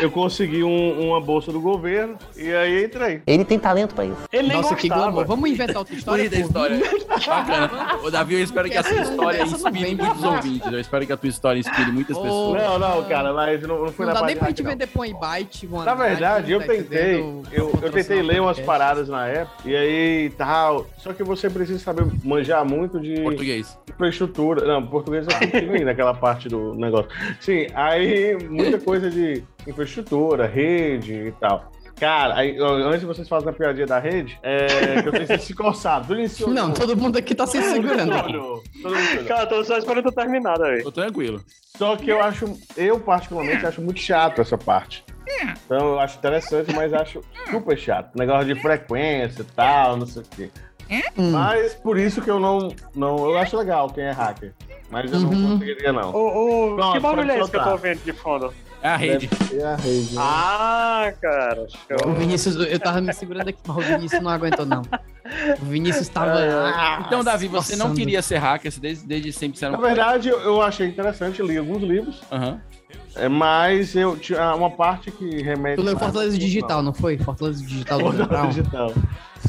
eu consegui um- uma bolsa do governo e aí entrei. Ele tem talento pra isso. Ele nem Nossa, que glamour. Vamos inventar outra história? Bonita a história. Bacana. Ô, Davi, eu espero que essa Essa- história inspire muitos ouvintes. Eu espero que a tua história inspire muitas Ô, pessoas. Não, não, cara, mas não, não foi Não na dá parte nem pra gente vender põe byte. Na verdade, eu tentei, eu, eu tentei ler umas paradas na época, e aí tal. Só que você precisa saber manjar muito de Português. Infraestrutura. Não, português é contigo aí naquela parte do negócio. Sim, aí muita coisa de infraestrutura, rede e tal. Cara, aí, antes de vocês fazerem a piadinha da rede, é que eu tenho se isso. Não, todo mundo aqui tá se segurando. Todo mundo. Cara, tô só esperando tu terminar aí. Tô tranquilo. Só que eu acho, eu particularmente acho muito chato essa parte. Então eu acho interessante, mas acho super chato. Negócio de frequência e tal, não sei o quê. Hum. Mas por isso que eu não, não. Eu acho legal quem é hacker. Mas eu não Uhum. conseguiria, não. O, o, Pronto, que barulho é esse que eu tô vendo de fundo? É a rede. Ser a rede. né? Ah, cara. O show. Vinícius, eu tava me segurando aqui, mas o Vinícius não aguentou, não. O Vinícius tava. Ah, Então, Davi, você não coçando. queria ser hacker, desde, desde sempre você era Na verdade, eu, eu achei interessante, li alguns livros, Aham. é, mas eu tinha uma parte que remete. Tu leu Fortaleza Digital, não foi? Fortaleza Digital do Fortaleza. Digital.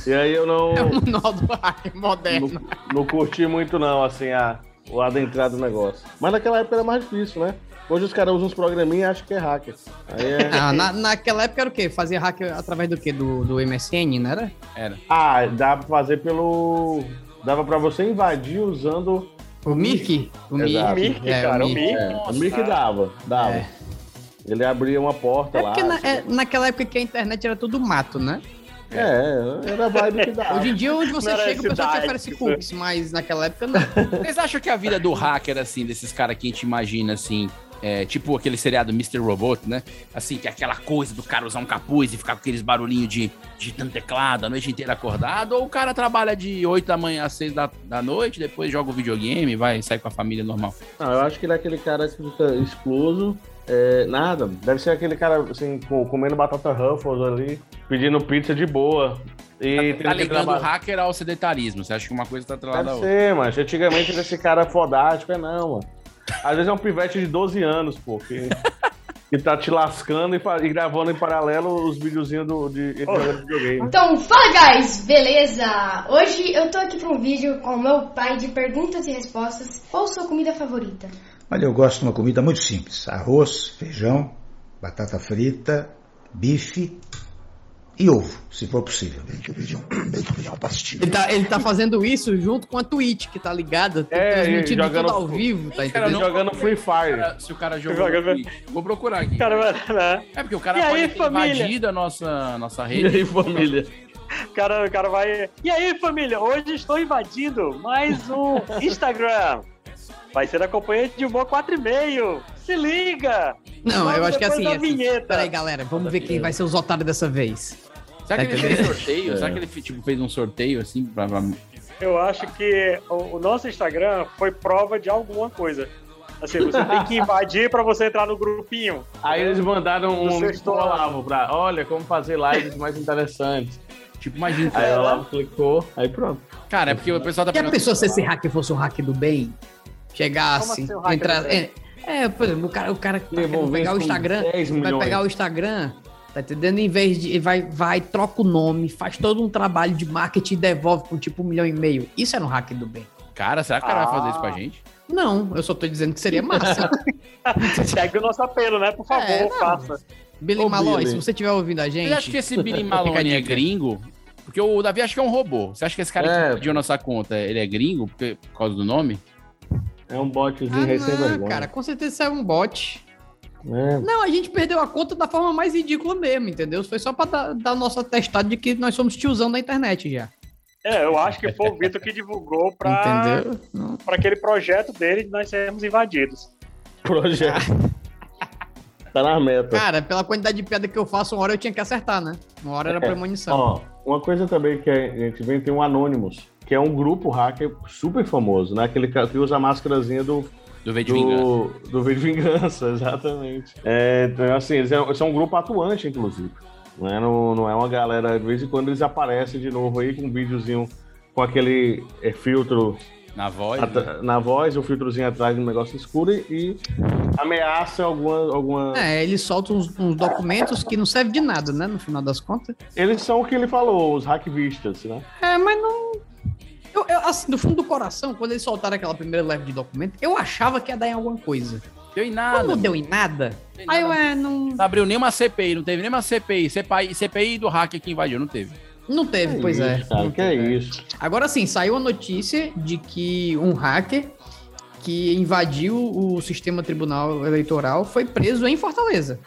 E aí eu não. É o manual do hacker moderno. não, não curti muito, não, assim, a, o adentrar do negócio. Mas naquela época era mais difícil, né? Hoje os caras usam uns programinhas e acham que é hacker. Aí é... Ah, na, naquela época era o quê? Fazia hacker através do quê? Do, do MSN, não era? Era. Ah, dá pra fazer pelo. Dava pra você invadir usando. O Mirk? O Mirk, é, cara, o Mirk. Mirk. É, o Mic dava, dava. É. Ele abria uma porta É lá. porque na- assim. é, naquela época que a internet era tudo mato, né? É, era a vibe que dava. Hoje em dia, onde você Não chega, o pessoal te oferece cookies, mas naquela época não. Vocês acham que a vida do hacker, assim, desses caras que a gente imagina, assim, é, tipo aquele seriado Mr. Robot, né? Assim, que é aquela coisa do cara usar um capuz e ficar com aqueles barulhinhos de digitando teclado a noite inteira acordado, ou o cara trabalha de 8 da manhã às 6 da, da noite, depois joga o videogame, vai sair com a família normal. Não, eu acho que ele é aquele cara que fica excluso. É, nada. Deve ser aquele cara, assim, co- comendo batata Ruffles ali, pedindo pizza de boa. E Tá que ligando o hacker ao sedentarismo. Você acha que uma coisa tá atrelada Deve outra? ser, mas antigamente era esse cara fodástico, é não, mano. Às vezes é um pivete de 12 anos, pô, que, que tá te lascando e, e gravando em paralelo os videozinhos do, de, jogando videogame. Então, fala guys, beleza? Hoje eu tô aqui pra um vídeo com o meu pai de perguntas e respostas. Qual sua comida favorita? Olha, eu gosto de uma comida muito simples: arroz, feijão, batata frita, bife e ovo, se for possível. Ele tá, ele tá fazendo isso junto com a Twitch, que tá ligada, É, transmitindo e jogando tudo ao vivo, tá Cara, entendendo? não- jogando Free Fire. Cara, Se o cara jogou Twitch. Vou procurar aqui. Cara, né? É porque o cara E pode aí, ter família? invadido a nossa, nossa E rede. aí, família? O cara, o cara vai. E aí, família? Hoje estou invadindo mais um Instagram. Vai ser a companhia de humor 4,5. Se liga! Não, Logo eu acho que é assim. da assim vinheta. peraí, galera, vamos ver quem vai ser os otários dessa vez. Será que Tá ele fez sorteio? É. Será que ele tipo, fez um sorteio assim pra. Eu acho que o, o nosso Instagram foi prova de alguma coisa. Assim, você tem que invadir pra você entrar no grupinho. Aí eles mandaram um Você link pro estou- Olavo pra, olha, como fazer lives mais interessantes. Tipo, imagina. Aí o Olavo clicou, aí pronto. Cara, é porque o pessoal tá Já pensou se esse hacker fosse um hacker do bem? Chegasse, Como assim, hacker entrar. É, é, por exemplo, o cara, o cara que tá pegar o Instagram, 10 vai pegar o Instagram, tá entendendo? Em vez de. Vai, vai, troca o nome, faz todo um trabalho de marketing e devolve com tipo um milhão e meio. Isso era um hacker do bem. Cara, será que o cara vai fazer isso com a Ah. gente? Não, eu só tô dizendo que seria massa. Segue o nosso apelo, né? Por favor, É, não. faça. Billy Billy. se você estiver ouvindo a gente. Você acha que esse Billy Malone é gringo? Porque o Davi acha que é um robô. Você acha que esse cara É. que invadiu nossa conta, ele é gringo porque, por causa do nome? É um botzinho Ah, não, recém-vergonha. cara, com certeza isso é um bot. É. Não, a gente perdeu a conta da forma mais ridícula mesmo, entendeu? Foi só pra dar, dar nosso atestado de que nós somos tiozão da internet já. É, eu acho que foi o Vitor que divulgou pra, pra aquele projeto dele de nós sermos invadidos. Projeto. tá na meta. Cara, pela quantidade de piada que eu faço, uma hora eu tinha que acertar, né? Uma hora era É. premonição. Ó, uma coisa também que a gente vem tem o Anonymous, que é um grupo hacker super famoso, né? Aquele que usa a máscarazinha do. Do V de do, Vingança. do V de Vingança, exatamente. É, então, assim, eles é- são um grupo atuante, inclusive. Não é, não, não é uma galera, de vez em quando eles aparecem de novo aí com um videozinho com aquele é, filtro Na voz. atra- na voz, o filtrozinho atrás do negócio escuro e, e ameaça alguma. alguma... É, eles soltam uns, uns documentos que não servem de nada, né? No final das contas. Eles são o que ele falou, os hackvistas, né? É, mas não. Eu, eu, assim, do fundo do coração, quando eles soltaram aquela primeira leve de documento, eu achava que ia dar em alguma coisa. Deu em nada. Quando não deu em nada, aí eu, é, não. Não abriu nenhuma CPI, não teve nenhuma CPI. CPI, CPI do hacker que invadiu, não teve. Não teve, Que pois é. isso, cara, Não que é teve. isso. Agora sim, saiu a notícia de que um hacker que invadiu o sistema tribunal eleitoral foi preso em Fortaleza.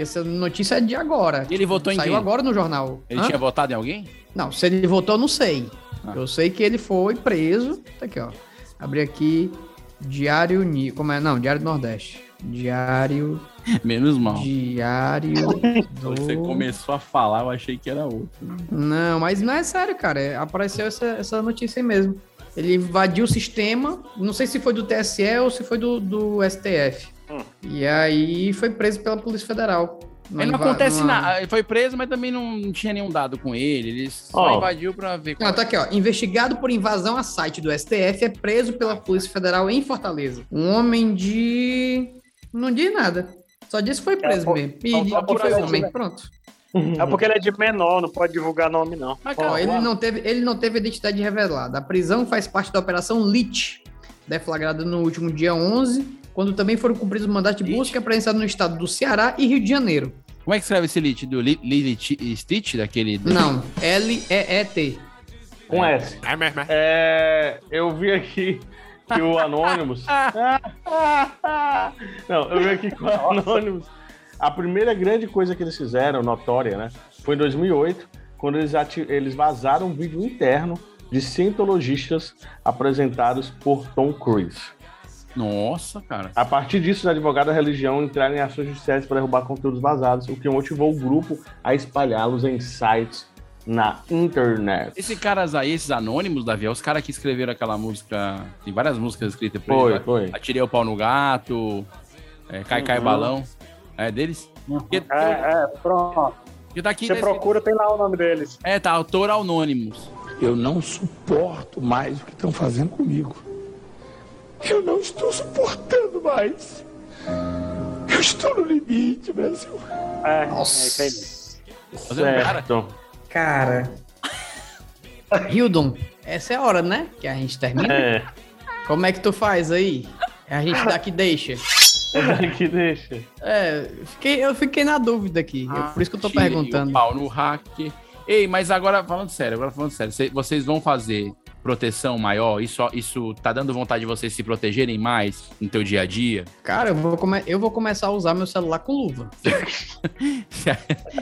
Essa notícia é de agora. E ele votou em Saiu quem? agora no jornal. Ele Hã? tinha votado em alguém? Não, se ele votou, eu não sei. Ah. Eu sei que ele foi preso. Tá aqui, ó. Abri aqui. Diário Ni... Como é? Não, Diário do Nordeste. Diário. Menos mal. Diário do. Quando você começou a falar, eu achei que era outro. Não, mas não é sério, cara. É- Apareceu essa, essa notícia aí mesmo. Ele invadiu o sistema, não sei se foi do TSE ou se foi do, do STF. Hum. E aí foi preso pela Polícia Federal. Não inva- acontece numa- nada. Ele foi preso, mas também não tinha nenhum dado com ele. Ele só Ó. invadiu pra ver. Não, tá aqui, ó. Investigado por invasão a site do STF, é preso pela Polícia Federal em Fortaleza. Um homem de. Não diz nada. Só disse que foi preso por- mesmo. E que foi homem. né? Pronto. É porque ele é de menor, não pode divulgar nome, não. Ó, ele, não teve, ele não teve identidade revelada. A prisão faz parte da Operação LIT, deflagrada no último dia 11, quando também foram cumpridos o mandato de busca e apreensão no estado do Ceará e Rio de Janeiro. Como é que escreve esse lit? Do Li- Lilith Stitch? Daquele. Não, L-E-E-T. Com S. É, eu vi aqui que o Anonymous. Não, eu vi aqui que o Anonymous. A primeira grande coisa que eles fizeram, notória, né? Foi em 2008, quando eles, ati- eles vazaram um vídeo interno de cientologistas apresentados por Tom Cruise. Nossa, cara. A partir disso, os advogados da religião entraram em ações judiciais para derrubar conteúdos vazados, o que motivou o grupo a espalhá-los em sites na internet. Esse caras aí, esses anônimos, Davi, é os caras que escreveram aquela música. Tem várias músicas escritas por Foi, ele. né? foi. Atirei o pau no gato. é, cai, cai Uhum. balão. É deles? Porque, É, é, pronto. tá Você tá procura, tem lá o nome deles. É, tá, autor Anônimos. Eu não suporto mais o que estão fazendo comigo. Eu não estou suportando mais. Eu estou no limite, Brasil. É, Nossa. é. Certo. Cara. Hildon, essa é a hora, né? Que a gente termina. É. Como é que tu faz aí? A gente daqui deixa. que deixa. É, fiquei, eu fiquei na dúvida aqui. é por isso que eu tô perguntando. O pau no hacker. Ei, mas agora falando sério, agora falando sério, cê- vocês vão fazer proteção maior? Isso, isso tá dando vontade de vocês se protegerem mais no teu dia a dia? Cara, eu vou, come- eu vou começar a usar meu celular com luva.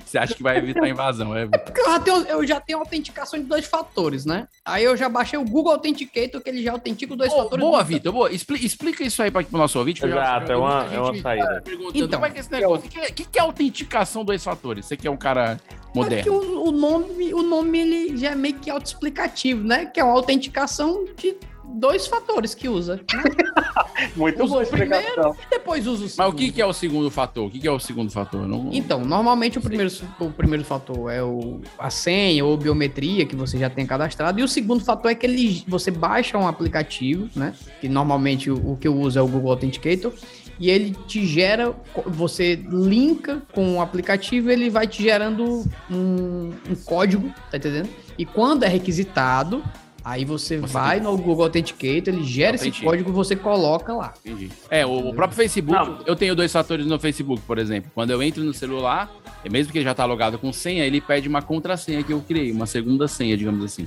Você acha que vai evitar invasão? É, Porque eu já, tenho, eu já tenho autenticação de dois fatores, né? Aí eu já baixei o Google Authenticator, que ele já autentica os dois fatores. boa, Vitor, boa. Expli- explica isso aí para o nosso ouvinte. que eu já- Exato, é uma, é uma saída. perguntando, Então. como é que é esse negócio? O que, é- que que é autenticação dois fatores? Você que é um cara É que moderno. o, o nome, o nome ele já é meio que autoexplicativo, né? Que é uma autenticação de dois fatores que usa. né? Muito Usa boa a o primeiro explicação. e depois usa o Mas segundo. o que, que é o segundo fator? O que, que é o segundo fator? Não... Então, normalmente o primeiro, o primeiro fator é o, a senha ou biometria que você já tem cadastrado, e o segundo fator é que ele, você baixa um aplicativo, né? Que normalmente o, o que eu uso é o Google Authenticator, e ele te gera, você linka com o aplicativo, ele vai te gerando um, um código, tá entendendo? E quando é requisitado, aí você, vai no Google Authenticator, ele gera esse Autentica. código e você coloca lá. Entendi. É, o, o próprio Facebook, eu tenho dois fatores no Facebook, por exemplo. Quando eu entro no celular, e mesmo que ele já tá logado com senha, ele pede uma contrassenha que eu criei, uma segunda senha, digamos assim.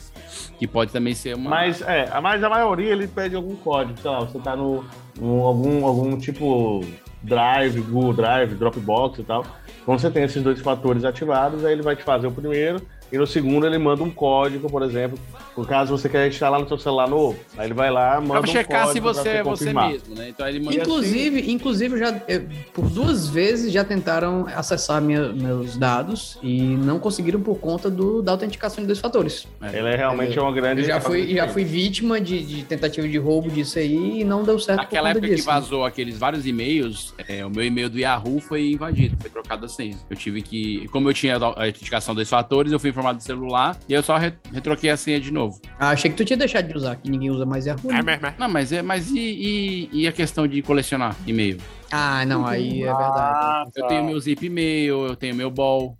Que pode também ser uma. Mas, é, mas a maioria ele pede algum código, sei lá, você tá no, no algum, algum tipo Drive, Google Drive, Dropbox e tal. Quando você tem esses dois fatores ativados, aí ele vai te fazer o primeiro e no segundo ele manda um código, por exemplo, por caso você quer instalar no seu celular novo. Aí ele vai lá, manda Pra um checar se código pra você é você mesmo, né? Então ele manda Inclusive, inclusive já, eu- por duas vezes já tentaram acessar minha- meus dados e não conseguiram por conta do, da autenticação de dois fatores. Ele é realmente uma grande. Eu já fui, já fui vítima de, de tentativa de roubo disso aí e não deu certo Naquela por época conta que disso. vazou aqueles vários e-mails, é, o meu e-mail do Yahoo foi invadido, foi trocado a senha. Eu tive que, como eu tinha a autenticação dois fatores, eu fui informado do celular e eu só re- retroquei a senha de novo. Ah, achei que tu tinha deixado de usar, que ninguém usa mais Yahoo. né? Não, mas é, mas e, e- e a questão de colecionar e-mail? Ah, não, aí é verdade. Eu tenho meu zip e-mail, eu tenho meu ball.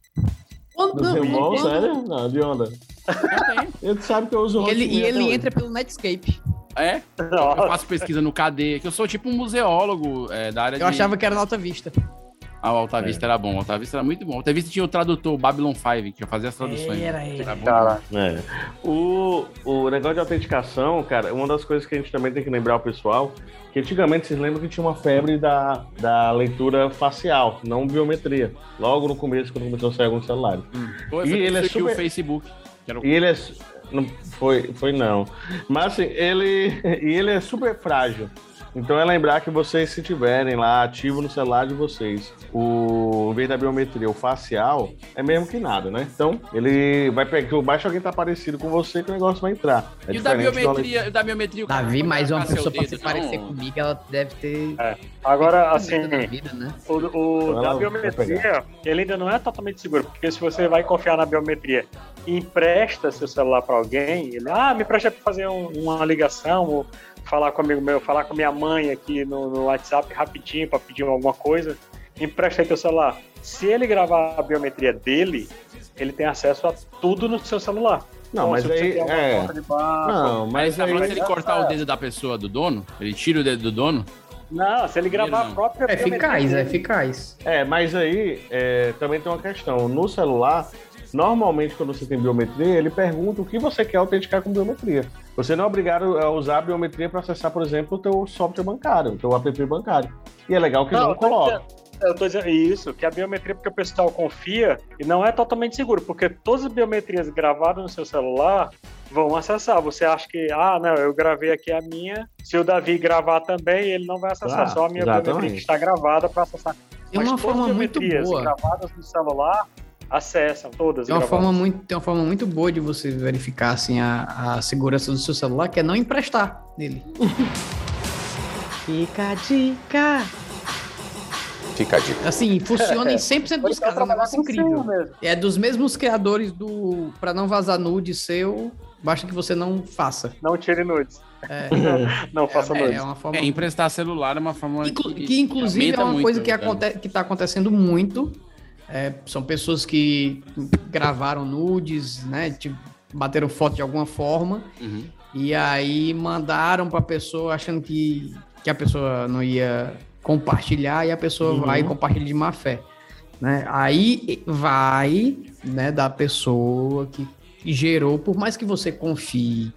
Seu não, sério? Não, de onda. Ele sabe que eu uso E ele, e ele entra pelo Netscape. É? Eu faço pesquisa no KD, que eu sou tipo um museólogo é, da área de... Eu achava que era na Alta Vista. Ah, o Alta Vista era bom, o Alta Vista era muito bom. O Alta Vista tinha o tradutor, o Babylon 5, que eu fazia as traduções. Era ele. bom. É. O, o negócio de autenticação, cara, uma das coisas que a gente também tem que lembrar o pessoal, que antigamente vocês lembram que tinha uma febre da, da leitura facial, não biometria. Logo no começo, quando começou a sair alguns celulares. Foi, E ele é super- o Facebook. que era o- E ele é. Não, foi, foi não. Mas assim, ele. E ele é super frágil. Então é lembrar que vocês, se tiverem lá ativo no celular de vocês, o em vez da biometria, o facial, é mesmo que nada, né? Então, ele vai pegar. Baixa alguém tá parecido com você que o negócio vai entrar. É E o da do- biometria, o da biometria, o cara Davi, mais uma pessoa pra se parecer não. comigo, ela deve ter. Agora, assim, vida, né? o, o Ela da biometria, ele ainda não é totalmente seguro, porque se você vai confiar na biometria e empresta seu celular para alguém, ele, ah, me presta para fazer um- uma ligação, ou falar com um amigo meu, falar com minha mãe aqui no, no WhatsApp rapidinho para pedir alguma coisa, empresta aí teu celular. Se ele gravar a biometria dele, ele tem acesso a tudo no seu celular. Não, Então, mas aí- é. Não, mas aí. se ele cortar o dedo da pessoa, do dono? Ele tira o dedo do dono? Não, se ele gravar Não. a própria É eficaz, é eficaz. É, mas aí é, também tem uma questão. No celular, normalmente quando você tem biometria, ele pergunta o que você quer autenticar com biometria. Você não é obrigado a usar a biometria para acessar, por exemplo, o teu software bancário, o teu app bancário. E é legal que não, tô coloca. Eu tô dizendo isso, que a biometria, porque o pessoal confia, e não é totalmente seguro, porque todas as biometrias gravadas no seu celular vão acessar. Você acha que, ah, não, eu gravei aqui a minha, se o Davi gravar também, ele não vai acessar, Ah, só a minha exatamente. biometria que está gravada para acessar. Tem Mas uma todas forma as muito biometrias boa. gravadas no celular acessam, todas Tem uma, forma muito, tem uma forma muito boa de você verificar assim, a, a segurança do seu celular, que é não emprestar nele. Fica a dica. Fica a dica. Assim, funciona em 100% dos casos, é um negócio incrível. É dos mesmos criadores do Pra não vazar nude seu, basta que você não faça. Não tire nudes. É. não faça é, nudes. é uma forma É, emprestar celular é uma forma Inclu- que inclusive é uma muito coisa que aconte que está acontecendo muito. É, são pessoas que gravaram nudes, né? Tipo, bateram foto de alguma forma Uhum. e aí mandaram para a pessoa achando que, que a pessoa não ia compartilhar e a pessoa Uhum. vai e compartilha de má fé. Né? Aí vai né, da pessoa que gerou, por mais que você confie,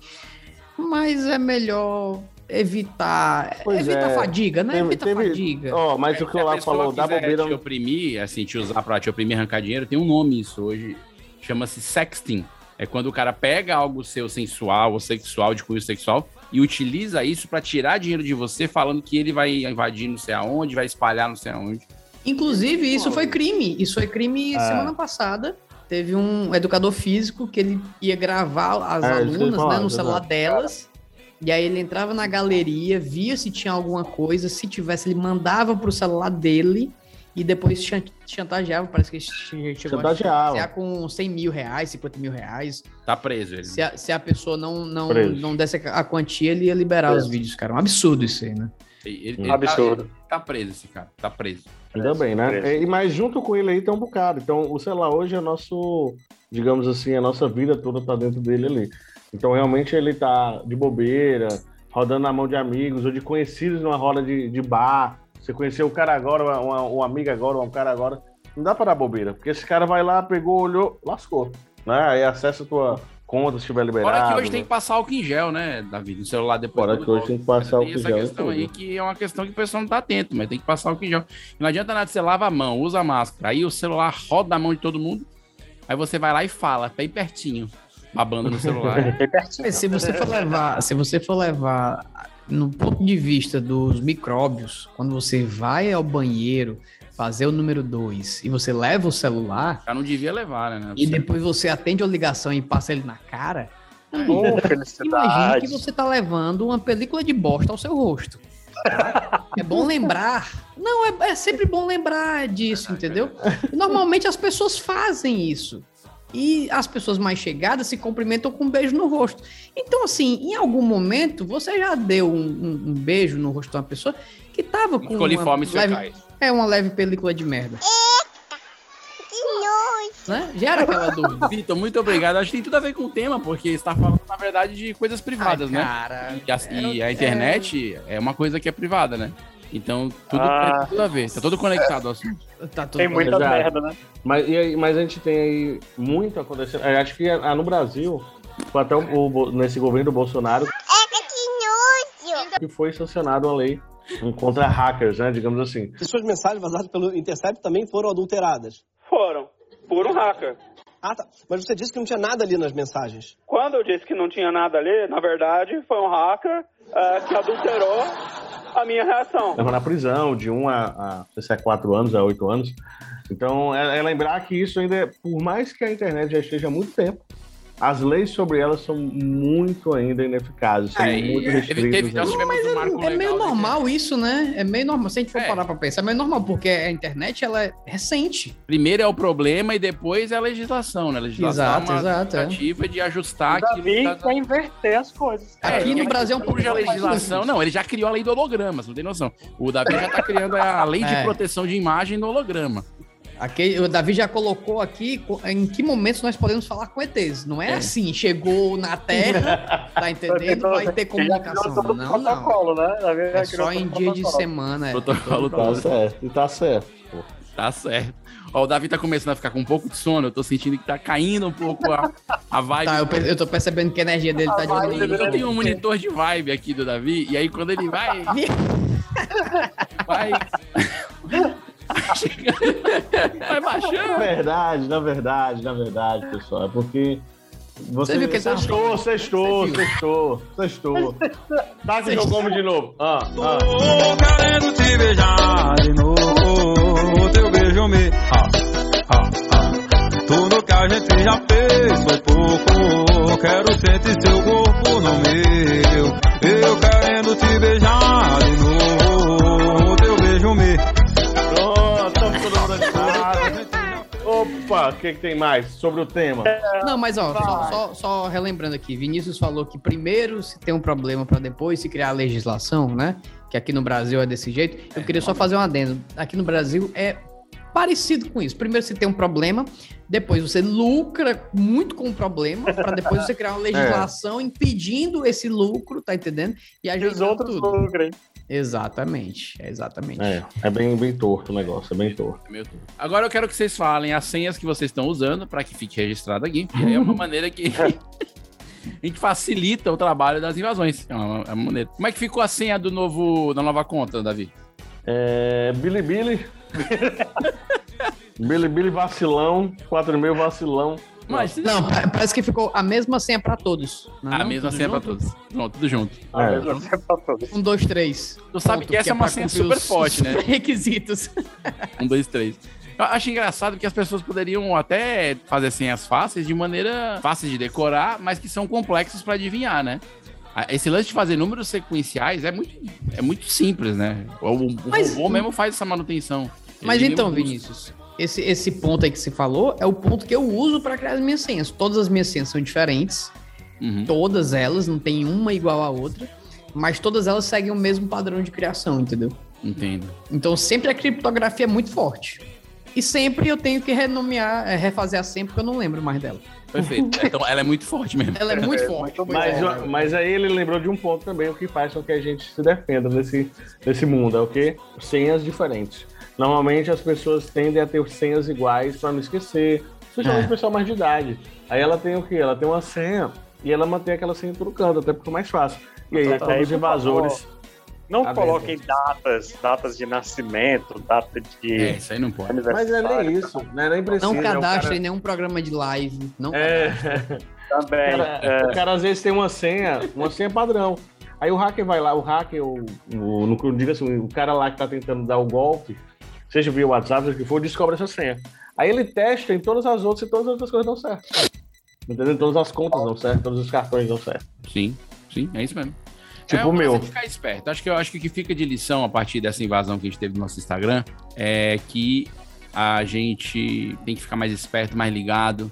mas é melhor evitar, Pois evita é. a fadiga, né? Teve- evita teve- a fadiga. Ó, mas o que o pessoa falou, dá bobeira. te oprimir, assim, te usar pra te oprimir e arrancar dinheiro, tem um nome isso hoje. Chama-se sexting. É quando o cara pega algo seu sensual ou sexual, de cunho sexual, e utiliza isso pra tirar dinheiro de você, falando que ele vai invadir não sei aonde, vai espalhar não sei aonde. Inclusive, isso foi crime. Isso foi crime Ah. semana passada. Teve um educador físico que ele ia gravar as É, alunas falar, né, no celular delas. E aí ele entrava na galeria, via se tinha alguma coisa. Se tivesse, ele mandava pro celular dele e depois chan- chantageava. Parece que che- chegou Chantageava. a chantagear com 100 mil reais, 50 mil reais. Tá preso ele. Se a, se a pessoa não, não, Preso. não desse a quantia, ele ia liberar Preso. os vídeos, cara. Um absurdo isso aí, né? Ele, ele Um Absurdo. Tá, tá preso esse cara, tá preso. Ainda bem, né? Preso. E mas junto com ele aí tem um bocado. Então o celular hoje é nosso, digamos assim, a nossa vida toda tá dentro dele ali. Então realmente ele tá de bobeira, rodando na mão de amigos ou de conhecidos numa roda de, de bar. Você conheceu o cara agora, uma, uma, um amigo agora, um cara agora. Não dá pra dar bobeira, porque esse cara vai lá, pegou, olhou, lascou. Né? Aí acessa a tua conta se tiver liberado. Fora que hoje tem que passar álcool em gel, né, Davi? No celular depois. Fora que hoje tem que passar álcool em essa gel e questão aí que é uma questão que o pessoal não tá atento, mas tem que passar álcool em gel. Não adianta nada, você lava a mão, usa a máscara, aí o celular roda a mão de todo mundo, aí você vai lá e fala, bem pertinho, babando no celular. Mas se você for levar, se você for levar no ponto de vista dos micróbios, quando você vai ao banheiro fazer o número 2 e você leva o celular Já não devia levar, né? e depois você atende a ligação e passa ele na cara, Ô, imagine felicidade. que você tá levando uma película de bosta ao seu rosto. tá? É bom lembrar. Não, é, é sempre bom lembrar disso, entendeu? Normalmente as pessoas fazem isso. E as pessoas mais chegadas se cumprimentam com um beijo no rosto. Então, assim, em algum momento, você já deu um, um- um beijo no rosto de uma pessoa que tava com uma Coliformes leve, fecais. é uma leve película de merda. Né? Gera aquela dúvida. Vitor, muito obrigado. Acho que tem tudo a ver com o tema, porque você está falando, na verdade, de coisas privadas, Ai, né? cara, e, a, e a internet é... uma coisa que é privada, né? Então, tudo Ah. tem tudo a ver. Tá todo conectado ao assunto. Tá Tem muita merda, né? Mas, e aí- mas a gente tem aí muito acontecendo. Eu acho que ah, no Brasil, até o, o nesse governo do Bolsonaro, que foi sancionado uma lei contra hackers, né? Digamos assim. E suas mensagens vazadas pelo Intercept também foram adulteradas? Foram. Por um hacker. Ah, tá. Mas você disse que não tinha nada ali nas mensagens. Quando eu disse que não tinha nada ali, na verdade, foi um hacker eh, que adulterou a minha reação. Leva na prisão de 1 a, a não sei se é 4 anos, a 8 anos. Então, é, é lembrar que isso ainda, é- por mais que a internet já esteja há muito tempo, as leis sobre elas são muito ainda ineficazes, são É, muito restritas. nós né? tivemos um marco É meio de- normal isso, né? É meio normal. Se a gente for parar pra pensar, é meio normal, porque a internet ela é recente. Primeiro é o problema e depois é a legislação, né? A legislação Exato, é uma exato, é. tentativa de ajustar O Davi aquilo que tá- quer inverter as coisas. Aqui no É, Brasil é um pouco mais legislação. Não, ele já criou a lei do holograma, você não tem noção. O Davi já tá criando a lei de É. proteção de imagem do holograma. Aqui, o Davi já colocou aqui em que momentos nós podemos falar com ETs. Não é, assim, chegou na Terra, tá entendendo? Vai ter comunicação. Não, não. protocolo, né? Já É só em todo dia de semana. É. Protocolo Tá certo, tá certo. pô. Tá certo. Ó, o Davi tá começando a ficar com um pouco de sono. Eu tô sentindo que tá caindo um pouco a, a vibe. Tá, eu, pe- eu tô percebendo que a energia dele tá diminuindo. Eu tenho um monitor de vibe aqui do Davi, e aí quando ele vai. vai. Vai Na baixando. verdade, na verdade, na verdade, pessoal, é porque você, Você viu que sextou, falando? sextou, Você viu? sextou, sextou. Tá que eu como de novo. Ah, ah. Tô querendo te beijar de novo. Teu beijo me. Ah, ah, ah. Tudo que a gente já fez foi pouco. Quero sentir seu corpo no meu. Eu querendo te beijar de novo. O que, que tem mais sobre o tema? Não, mas ó, só, só- só relembrando aqui, Vinícius falou que primeiro se tem um problema pra depois se criar a legislação, né? Que aqui no Brasil é desse jeito. Eu queria só fazer um adendo. Aqui no Brasil é parecido com isso. Primeiro você tem um problema, depois você lucra muito com o problema, pra depois você criar uma legislação impedindo esse lucro, tá entendendo? E a gente outros tudo. lucrem. Exatamente, é exatamente. É, é bem, bem torto o negócio, é bem torto. Meu Deus. Agora eu quero que vocês falem as senhas que vocês estão usando para que fique registrado aqui. E aí é uma maneira que a gente facilita o trabalho das invasões. É uma, é uma maneira. Como é que ficou a senha do novo, da nova conta, Davi? É, Billy Billy. Billy Billy vacilão, 4 mil vacilão. Mas, Não, pa- parece que ficou a mesma senha pra todos. não é a não? mesma Tudo senha pra junto? todos. Pronto, tudo junto. É. Um, dois, três. Tu sabe Ponto, que essa é uma pra senha super os- forte, né? os Requisitos. Um, dois, três. Eu acho engraçado que as pessoas poderiam até fazer senhas fáceis de maneira fácil de decorar, mas que são complexas para adivinhar, né? Esse lance de fazer números sequenciais é muito, é muito simples, né? O, o Mas- robô mesmo faz essa manutenção. Ele Mas então. Vinícius, esse, esse ponto aí que você falou é o ponto que eu uso para criar as minhas senhas. Todas as minhas senhas são diferentes. Uhum. Todas elas, não tem uma igual à outra. Mas todas elas seguem o mesmo padrão de criação, entendeu? Entendo. Então sempre a criptografia é muito forte. E sempre eu tenho que renomear, é, refazer a senha porque eu não lembro mais dela. Perfeito. Então ela é muito forte mesmo. Ela é muito forte. muito Mas, forte. mas aí ele lembrou de um ponto também, o que faz com que a gente se defenda nesse, nesse mundo, é o quê? Senhas diferentes. Normalmente as pessoas tendem a ter senhas iguais para não esquecer, Especialmente É. o pessoal mais de idade. Aí ela tem o quê? Ela tem uma senha e ela mantém aquela senha trocando, até porque é mais fácil. E aí, Total. quando os Por invasores. favor, Não Aberto. coloquem datas, datas de nascimento, data de. É, isso aí não pode. Mas é nem isso, né? Nem precisa. Não é o cadastre cara- em nenhum programa de live. Não É. Também. O cara, é. o cara às vezes tem uma senha, uma senha padrão. Aí o hacker vai lá, o hacker, o, o, no digo assim, o cara lá que tá tentando dar o golpe, seja via WhatsApp, seja o que for, descobre essa senha. Aí ele testa em todas as outras e todas as outras coisas dão certo. Entendeu? Todas as contas dão certo, todos os cartões dão certo. Sim, sim, é isso mesmo. Tipo é, o meu. ficar esperto. Acho que eu acho que o que fica de lição a partir dessa invasão que a gente teve no nosso Instagram é que a gente tem que ficar mais esperto, mais ligado.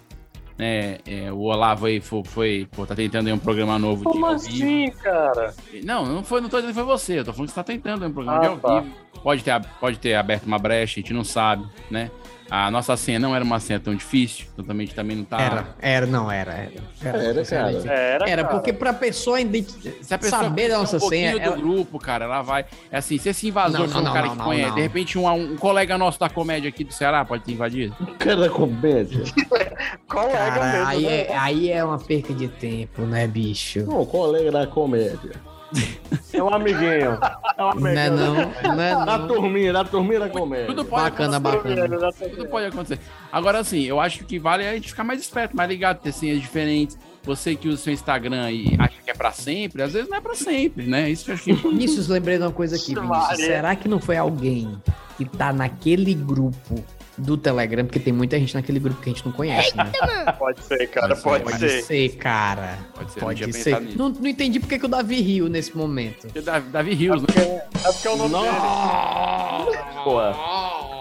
Né? É, o Olavo aí foi, foi pô, tá tentando aí um programa novo de Como ao vivo. assim, cara? Não, não foi, não tô dizendo que foi você, eu tô falando que você tá tentando um programa de Ah, ao tá. vivo. Pode ter, pode ter aberto uma brecha, a gente não sabe, né? A nossa senha não era uma senha tão difícil, então também a gente também não tá. Era, era, não, era, era. Era, cara. Era, Era, cara. porque pra pessoa identi- Se a pessoa saber da nossa um senha, do ela- grupo, cara, ela vai. É assim, se esse invasor Não, for não, um não, cara não, que não, conhece, não. de repente um, um colega nosso da comédia aqui do Ceará pode ter invadido. Cara da comédia. Colega Cara, mesmo, aí né? é, aí é uma perca de tempo, né, bicho? Não, colega da comédia. É um amiguinho. É um amiguinho. Não é não, não é não. turminha, da turminha da comédia. Tudo pode Bacana, acontecer. bacana. Tudo pode acontecer. Agora, assim, eu acho que o que vale é a gente ficar mais esperto, mais ligado, ter senhas diferentes. Você que usa seu Instagram e acha que é pra sempre, às vezes não é pra sempre, né? Isso eu acho que. Vinícius, lembrei de uma coisa aqui, Vinícius. Será que não foi alguém que tá naquele grupo do Telegram? Porque tem muita gente naquele grupo que a gente não conhece, né? Pode ser, cara, Pode pode, ser, Pode ser. cara. Pode ser, Pode ser. Não, não entendi porque que o Davi riu nesse momento. Porque Davi, Davi Rios, né? É porque é o nome dele. Boa.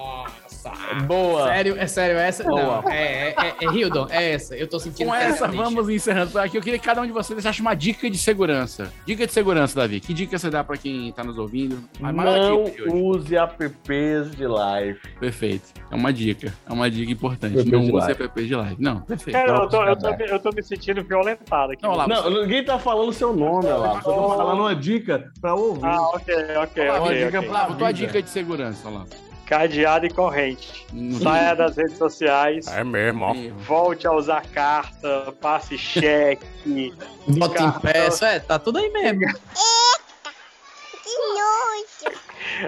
Boa. Sério, é sério, essa? Boa. Não, é, é, é, é Hildon, é essa. Eu tô sentindo Com essa, deixa. vamos encerrando por aqui. Eu queria que cada um de vocês deixasse uma dica de segurança. Dica de segurança, Davi. Que dica você dá pra quem tá nos ouvindo? Não dica use apps de live. Perfeito. É uma dica. É uma dica importante. App não use live. app de live. Não, perfeito. Cara, eu tô, eu, tô, me- eu tô me sentindo violentado aqui. Não, lá, Não, ninguém tá falando seu nome, lá. Só tô falando uma dica pra ouvir. Ah, ok, ok, Olavo, ok. dica ok. pra- Olavo, tua dica de segurança, Olavo. Cadeado e corrente. Saia das redes sociais. É mesmo, ó. Volte a usar carta, passe cheque. Bota cartão. impresso, é, tá tudo aí mesmo.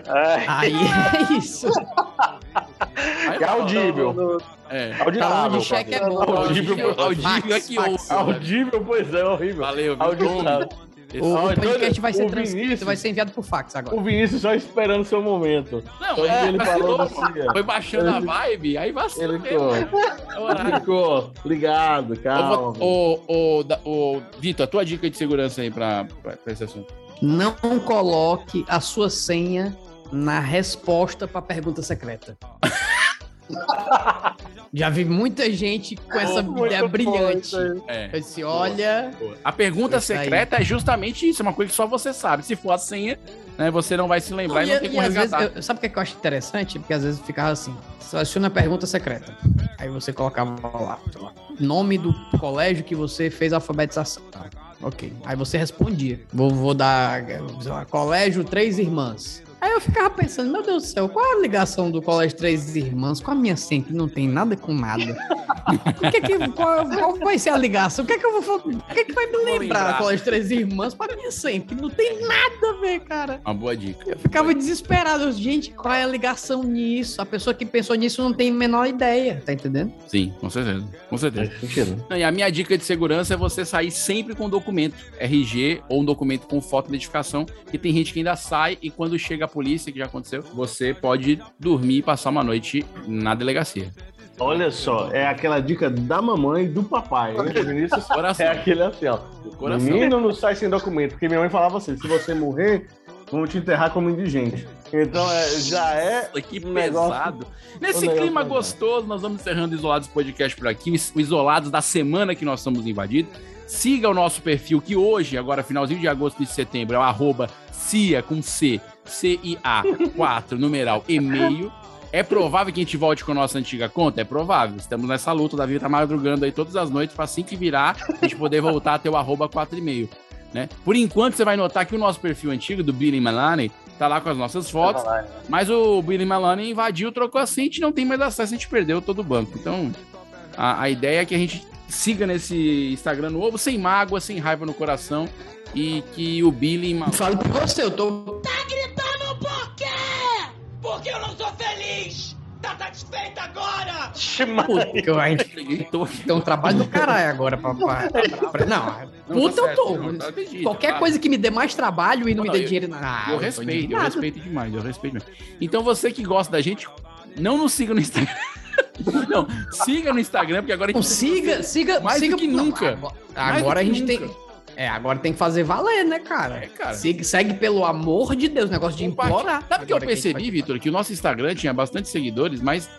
É, Aí é isso. Aí, É audível. no- É. Falando Auditável. de cheque é bom. Audível, Audível é que Fax, ouça. Audível, pois é, horrível. Valeu, viu? Auditável. Esse- O, Olha, podcast vai ser o transcrito, Vinícius- vai ser enviado por fax agora. O Vinícius só esperando seu momento. Não, Quando é, ele vacilou, falou pô. assim. Foi baixando a vibe, aí vacilou Ele ficou. É o horário. Ficou ligado, calma. Ô, ô, da- ô, Vitor, a tua dica de segurança aí pra, pra, pra esse assunto. Não coloque a sua senha na resposta pra pergunta secreta. Já vi muita gente com essa ideia brilhante. É. Eu disse, olha, A pergunta Isso aí. secreta é justamente isso, é uma coisa que só você sabe. Se for a senha, né, você não vai se lembrar e, não tem como às vezes, resgatar. eu- sabe o que, é que eu acho interessante? Porque às vezes ficava assim, seleciona a pergunta secreta. Aí você colocava lá, lá, nome do colégio que você fez a alfabetização. Tá, Ok. Aí você respondia. Vou, vou dar, sei lá, colégio Três Irmãs. Aí eu ficava pensando, meu Deus do céu, qual é a ligação do Colégio Três Irmãs com a minha senha, que não tem nada com nada? O que que, qual, qual vai ser a ligação? O que é que eu vou fazer? O que é que vai me lembrar, lembrar. Colégio Três Irmãs pra minha senha? Que não tem nada a ver, cara. Uma boa dica. Eu ficava desesperado. Gente, qual é a ligação nisso? A pessoa que pensou nisso não tem a menor ideia, tá entendendo? Sim, com certeza. Com certeza. Não, e a minha dica de segurança é você sair sempre com documento RG ou um documento com foto de identificação, que tem gente que ainda sai e quando chega a polícia, que já aconteceu, você pode dormir e passar uma noite na delegacia. Olha só, é aquela dica da mamãe e do papai. Vinícius Coração. é aquele assim, ó. coração. Menino não sai sem documento, porque minha mãe falava assim: se você morrer, vamos te enterrar como indigente. Então é, já é. Nossa, que um negócio- pesado. Nesse um negócio clima gostoso, nós vamos encerrando o Isolados Podcast por aqui. O Isolados da semana que nós estamos invadidos. Siga o nosso perfil, que hoje, agora finalzinho de agosto e de setembro, é o arroba CIA com C, CIA 4, numeral, e-mail. É provável que a gente volte com a nossa antiga conta? É provável. Estamos nessa luta. O Davi tá madrugando aí todas as noites para assim que virar, a gente poder voltar a ter o arroba 4,5. Né? Por enquanto, você vai notar que o nosso perfil antigo do Billy Malani tá lá com as nossas fotos. Mas o Billy Maloney invadiu, trocou a senha, a gente não tem mais acesso, a gente perdeu todo o banco. Então, A, a ideia é que a gente siga nesse Instagram novo, sem mágoa, sem raiva no coração. E que o Billy. Fala por você, eu tô. Agora? Puta, que eu ainda tem um trabalho do caralho agora pra. pra- pra- Não, puta eu tô. Tá Qualquer coisa que me dê mais trabalho e não me dê eu- dinheiro na. Ah, eu tô respeito, eu respeito demais, eu respeito demais. Então você que gosta da gente, não nos siga no Instagram. Não, siga no Instagram, porque agora a Não, gente siga, siga, mais siga do que não, nunca. agora- a gente nunca. tem. É, agora tem que fazer valer, né, cara? É, cara. Segue, segue pelo amor de Deus, negócio de implorar. Sabe o que eu percebi, Vitor? Que o nosso Instagram tinha bastante seguidores, mas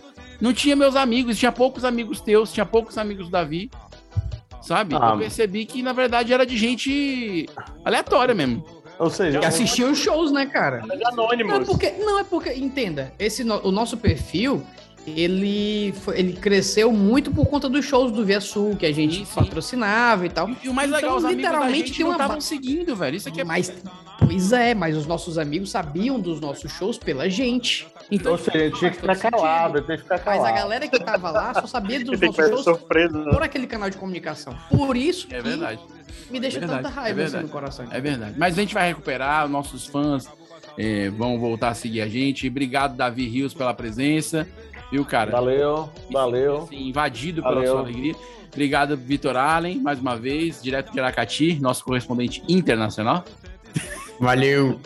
não tinha meus amigos, tinha poucos amigos teus, tinha poucos amigos do Davi. Sabe? Ah, eu percebi que, na verdade, era de gente aleatória mesmo. Ou seja, Que assistiu os shows, né, cara? anônimos. Não, é porque, não, é porque, entenda, esse no- o nosso perfil, ele, foi- ele cresceu muito por conta dos shows do Via Sul, que a gente patrocinava e tal. E o mais legal, os amigos da gente não estavam seguindo, velho. Isso aqui é... Mas, pois é, mas os nossos amigos sabiam dos nossos shows pela gente. Ou seja, ele tinha que ficar calado, tinha que ficar Mas calado. a galera que tava lá só sabia dos Tem nossos shows né? por aquele canal de comunicação. Por isso É que verdade. me deixa É verdade, tanta é raiva assim verdade. no coração. É verdade. Mas a gente vai recuperar, nossos fãs eh, vão voltar a seguir a gente. Obrigado, Davi Rios, pela presença. Viu, cara? Valeu, valeu. Assim, invadido pela Valeu. sua alegria. Obrigado, Vitor Allen, mais uma vez, direto de Aracati, nosso correspondente internacional. Valeu.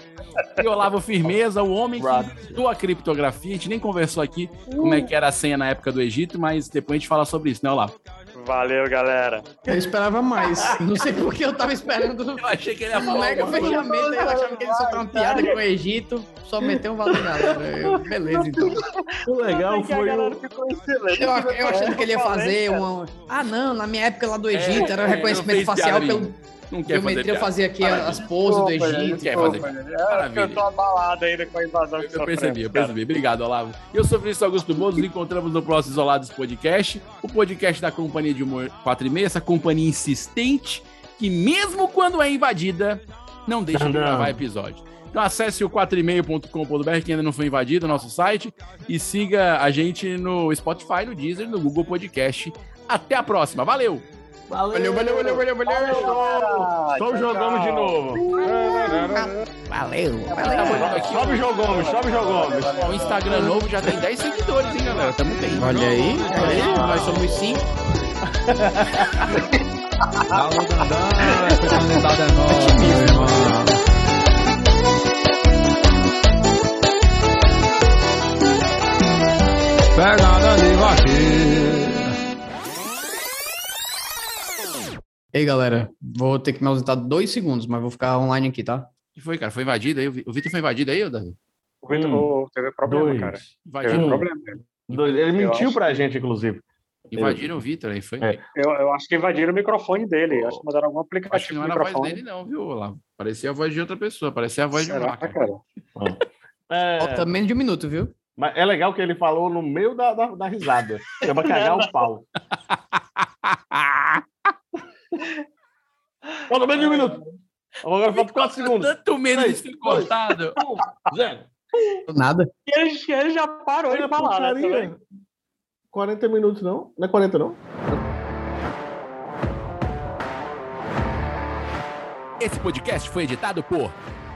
E Olavo Firmeza, o homem que do a criptografia. A gente nem conversou aqui como é que era a senha na época do Egito, mas depois a gente fala sobre isso, né, Olavo? Valeu, galera. Eu esperava mais. Não sei por que eu tava esperando. Eu achei que ele ia um falar mega fechamento. Eu achava que ele soltava uma piada com o Egito. Só meteu um valor, galera. Eu- beleza, então. O legal foi o... Eu, eu achando que ele ia fazer uma. Ah, não, na minha época lá do Egito, era É, reconhecimento facial pelo. Não quer fazer Biometria, eu piada. fazia aqui Maravilha. as poses do Egito. Não quer fazer piada. é, Maravilha. eu tô abalado ainda com a invasão que Eu percebi, eu percebi. Obrigado, Olavo. Eu sou Feliz Augusto Moura, nos encontramos no próximo Isolados Podcast, o podcast da Companhia de Humor 4 e meia, essa companhia insistente que mesmo quando é invadida, não deixa de Não. gravar episódio. Então acesse o 4e-mail.com.br que ainda não foi invadido, nosso site, e siga a gente no Spotify, no Deezer, no Google Podcast. Até a próxima, valeu! Valeu, valeu, valeu, valeu, valeu. Só jogamos de novo. Valeu, Sobe o jogamos, sobe o jogamos. O Instagram novo já tem 10 seguidores, hein, galera? Tamo bem. Olha aí, olha aí, nós somos cinco. Alô, Dandão, essa candidatada é nova, irmão. Pegada de vaqueiro. Ei, galera, vou ter que me ausentar dois segundos, mas vou ficar online aqui, tá? O que foi, cara? Foi invadido aí? O Vi- O Vitor foi invadido aí, ô Davi? O Vitor oh, teve problema, dois. cara. Invadiram, Teve Um. problema. Dois. Ele Eu mentiu pra gente, inclusive. invadiram o Vitor aí, foi? É. Eu, eu acho que invadiram o microfone dele. Acho que mandaram algum Acho que aplicativo não era a voz dele, não, viu, Olavo? Parecia a voz de outra pessoa, parecia a voz de um Será, cara? É, Falta menos de um minuto, viu? mas é legal que ele falou no meio da, da, da risada. É pra cagar o pau. Falta menos de um minuto. Agora falta 4 segundos. Tanto medo de ser cortado. um, zero. Nada. E ele, ele já parou de falar, né? putaria. também. 40 minutos, não? Não é 40, não? Esse podcast foi editado por